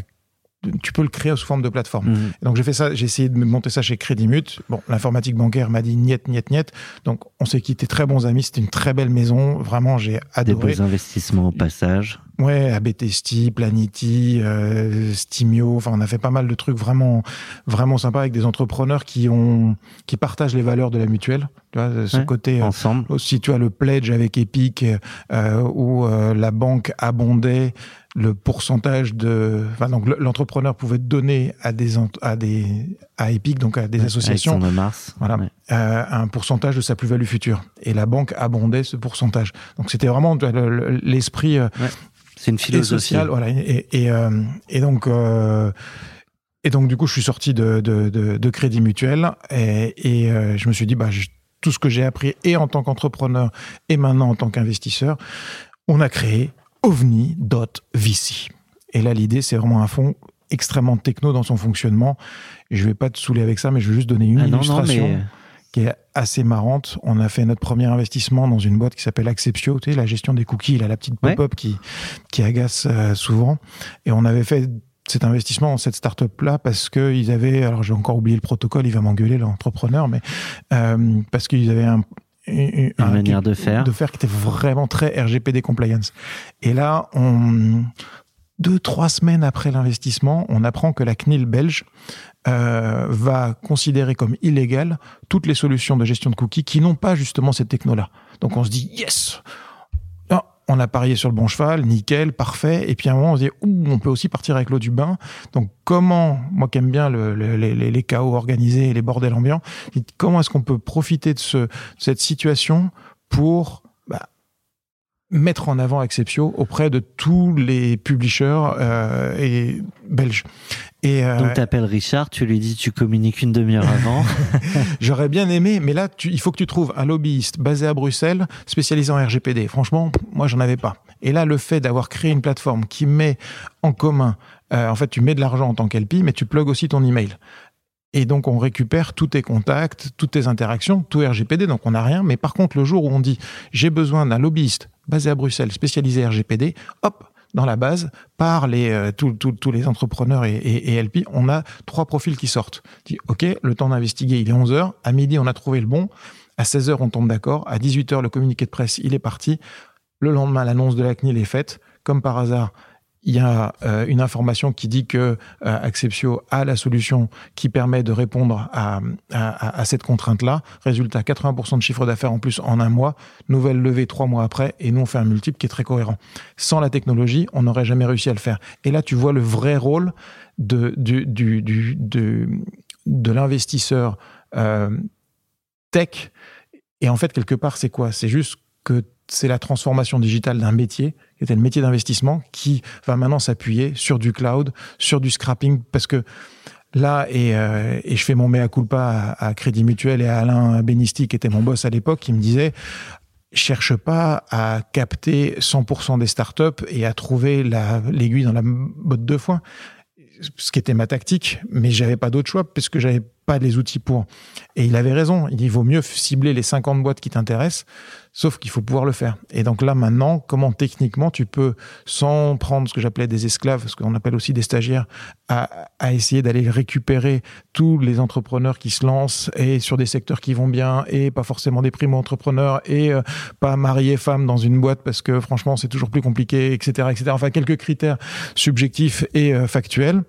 tu peux le créer sous forme de plateforme. Mhm. Donc j'ai fait ça, j'ai essayé de monter ça chez Crédit Mut. Bon, l'informatique bancaire m'a dit niet, niet, niet. Donc on s'est quitté très bons amis. C'était une très belle maison. Vraiment, j'ai Des adoré. beaux investissements au passage. Ouais, ABTST, Planity, euh, Stimio. Enfin, on a fait pas mal de trucs vraiment, vraiment sympas avec des entrepreneurs qui ont, qui partagent les valeurs de la mutuelle. Tu vois, ce Ouais, côté. euh, Ensemble. aussi, tu as le pledge avec Epic, euh, où euh, la banque abondait le pourcentage de, enfin donc le- l'entrepreneur pouvait donner à des à des à Epic donc à des associations son de Mars. voilà, Ouais. euh, un pourcentage de sa plus-value future. Et la banque abondait ce pourcentage. Donc c'était vraiment le- le- l'esprit euh, C'est une philosophie. social, voilà. Et, et, euh, et donc euh, et donc du coup je suis sorti de de, de, de Crédit Mutuel et, et euh, je me suis dit bah je- tout ce que j'ai appris et en tant qu'entrepreneur et maintenant en tant qu'investisseur, on a créé OVNI.VC. Et là l'idée c'est vraiment un fonds extrêmement techno dans son fonctionnement. Je vais pas te saouler avec ça, mais je vais juste donner une Ah non, non, illustration mais qui est assez marrante. On a fait notre premier investissement dans une boîte qui s'appelle Acceptio, tu sais, la gestion des cookies, là, la petite Ouais. pop-up qui, qui agace euh, souvent. Et on avait fait cet investissement dans cette start-up-là parce qu'ils avaient, alors j'ai encore oublié le protocole, il va m'engueuler l'entrepreneur, mais euh, parce qu'ils avaient un, une, une manière de faire. de faire qui était vraiment très RGPD compliance. Et là, on, deux, trois semaines après l'investissement, on apprend que la CNIL belge euh, va considérer comme illégale toutes les solutions de gestion de cookies qui n'ont pas justement cette techno-là. Donc on se dit yes, on a parié sur le bon cheval, nickel, parfait. Et puis à un moment, on se dit ouh, on peut aussi partir avec l'eau du bain. Donc comment, moi qui aime bien le- le- les, les- chaos organisés et les bordels ambiants, comment est-ce qu'on peut profiter de, ce, de cette situation pour mettre en avant Acceptio auprès de tous les publishers euh, et belges. Et euh, Donc t'appelles Richard, tu lui dis tu communiques une demi-heure avant. J'aurais bien aimé, mais là, tu, il faut que tu trouves un lobbyiste basé à Bruxelles, spécialisé en RGPD. Franchement, moi, j'en avais pas. Et là, le fait d'avoir créé une plateforme qui met en commun, euh, en fait, tu mets de l'argent en tant qu'LP, mais tu plugues aussi ton email. Et donc, on récupère tous tes contacts, toutes tes interactions, tout RGPD, donc on n'a rien. Mais par contre, le jour où on dit j'ai besoin d'un lobbyiste basé à Bruxelles, spécialisé RGPD, hop, dans la base, par les, euh, tous- les entrepreneurs et, LP, on a trois profils qui sortent. Dit, OK, le temps d'investiguer, il est 11 heures. À midi, on a trouvé le bon. À 16 heures, on tombe d'accord. À 18 heures, le communiqué de presse, il est parti. Le lendemain, l'annonce de la CNIL est faite. Comme par hasard, il y a euh, une information qui dit que euh, Acceptio a la solution qui permet de répondre à, à- cette contrainte-là. Résultat, 80% de chiffre d'affaires en plus en un mois. Nouvelle levée trois mois après. Et nous, on fait un multiple qui est très cohérent. Sans la technologie, on n'aurait jamais réussi à le faire. Et là, tu vois le vrai rôle de, du, du- de, de l'investisseur euh, tech. Et en fait, quelque part, c'est quoi? C'est juste que c'est la transformation digitale d'un métier, qui était le métier d'investissement, qui va maintenant s'appuyer sur du cloud, sur du scrapping, parce que là, et, euh, et je fais mon mea culpa à, Crédit Mutuel et à Alain Benisti, qui était mon boss à l'époque, qui me disait cherche pas à capter 100% des startups et à trouver la- l'aiguille dans la botte de foin. Ce qui était ma tactique, mais j'avais pas d'autre choix parce que j'avais pas les outils pour. Et il avait raison. Il dit, il vaut mieux cibler les 50 boîtes qui t'intéressent, sauf qu'il faut pouvoir le faire. Et donc là, maintenant, comment techniquement tu peux, sans prendre ce que j'appelais des esclaves, ce qu'on appelle aussi des stagiaires, à, à essayer d'aller récupérer tous les entrepreneurs qui se lancent et sur des secteurs qui vont bien et pas forcément des primo-entrepreneurs et euh, pas mariés femmes dans une boîte parce que franchement c'est toujours plus compliqué, etc., etc. Enfin quelques critères subjectifs et euh, factuels.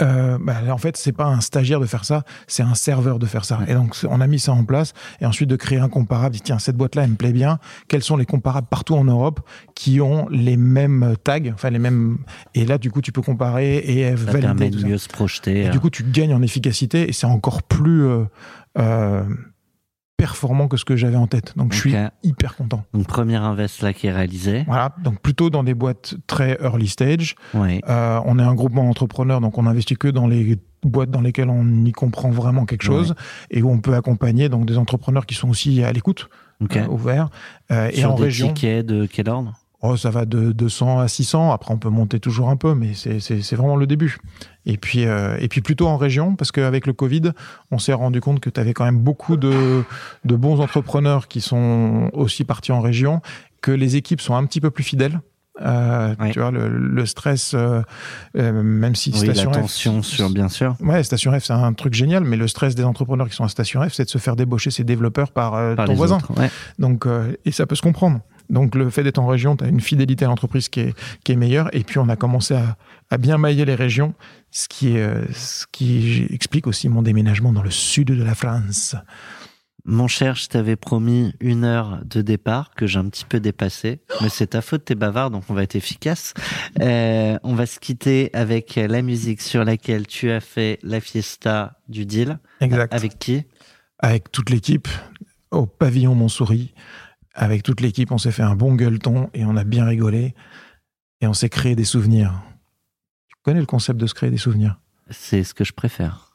Euh, bah, en fait, c'est pas un stagiaire de faire ça, c'est un serveur de faire ça. Et donc, on a mis ça en place et ensuite de créer un comparable. Dit, tiens, cette boîte-là, elle me plaît bien. Quels sont les comparables partout en Europe qui ont les mêmes tags, enfin les mêmes. Et là, du coup, tu peux comparer et Ça valider. permet tout de ça. mieux se projeter. Et du coup, tu gagnes en efficacité et c'est encore plus euh, euh, performant que ce que j'avais en tête. Donc, je suis hyper content. Donc première invest là qui est réalisé. Voilà, donc plutôt dans des boîtes très early stage. Oui. Euh, on est un groupement d'entrepreneurs, donc on investit que dans les boîtes dans lesquelles on y comprend vraiment quelque chose et où on peut accompagner donc des entrepreneurs qui sont aussi à l'écoute, euh, ouverts. Euh, et Sur en des région, tickets de quel ordre? Oh, ça va de 200 à 600. Après, on peut monter toujours un peu, mais c'est- vraiment le début. Et puis, euh, et puis plutôt en région, parce qu'avec le Covid, on s'est rendu compte que tu avais quand même beaucoup de, de bons entrepreneurs qui sont aussi partis en région, que les équipes sont un petit peu plus fidèles. Euh. Tu vois, le, le stress, euh, euh, même si Oui, la Station F- tension sur, bien sûr. Ouais, Station F, c'est un truc génial, mais le stress des entrepreneurs qui sont à Station F, c'est de se faire débaucher ses développeurs par, euh, Par ton voisin. autres. Ouais. Donc, euh, et ça peut se comprendre. Donc, le fait d'être en région, tu as une fidélité à l'entreprise qui est, qui est meilleure. Et puis, on a commencé à, à bien mailler les régions, ce qui, est, ce qui explique aussi mon déménagement dans le sud de la France. Mon cher, je t'avais promis une heure de départ que j'ai un petit peu dépassé, mais c'est ta faute, t'es bavard, donc on va être efficace. Euh, on va se quitter avec la musique sur laquelle tu as fait la fiesta du deal. Exact. Avec qui? Avec toute l'équipe au pavillon Montsouris. Avec toute l'équipe, on s'est fait un bon gueuleton et on a bien rigolé. Et on s'est créé des souvenirs. Tu connais le concept de se créer des souvenirs? C'est ce que je préfère.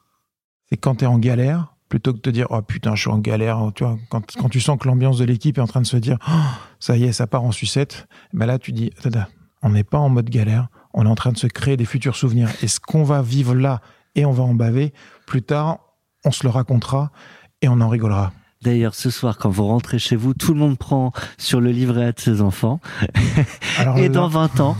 C'est quand t'es en galère, plutôt que de te dire oh putain je suis en galère tu vois quand, quand tu sens que l'ambiance de l'équipe est en train de se dire oh, ça y est ça part en sucette ben là tu dis on n'est pas en mode galère on est en train de se créer des futurs souvenirs et ce qu'on va vivre là et on va en baver plus tard on se le racontera et on en rigolera D'ailleurs, ce soir, quand vous rentrez chez vous, tout le monde prend sur le livret A de ses enfants. Alors Et là, dans 20 ans,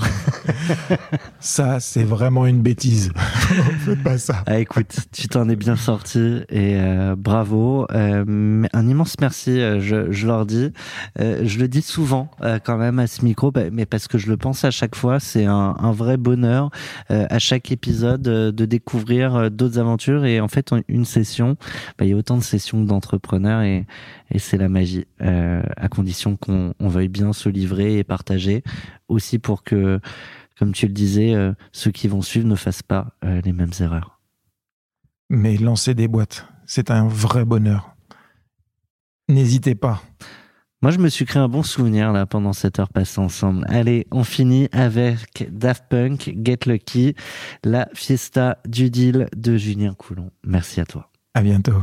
ça c'est vraiment une bêtise faites pas ça ah, écoute, tu t'en es bien sorti et euh, bravo. Euh, mais un immense merci, euh, je, je leur dis. Euh, je le dis souvent quand même à ce micro, bah, mais parce que je le pense à chaque fois, c'est un, un vrai bonheur à chaque épisode de découvrir d'autres aventures. Et en fait, une session, bah, il y a autant de sessions d'entrepreneurs et, et c'est la magie, euh, à condition qu'on on veuille bien se livrer et partager, aussi pour que, comme tu le disais, euh, ceux qui vont suivre ne fassent pas euh, les mêmes erreurs. mais lancer des boîtes c'est un vrai bonheur n'hésitez pas Moi, je me suis créé un bon souvenir là pendant cette heure passée ensemble. Allez, on finit avec Daft Punk, Get Lucky, la fiesta du deal de Julien Coulon. Merci à toi. à bientôt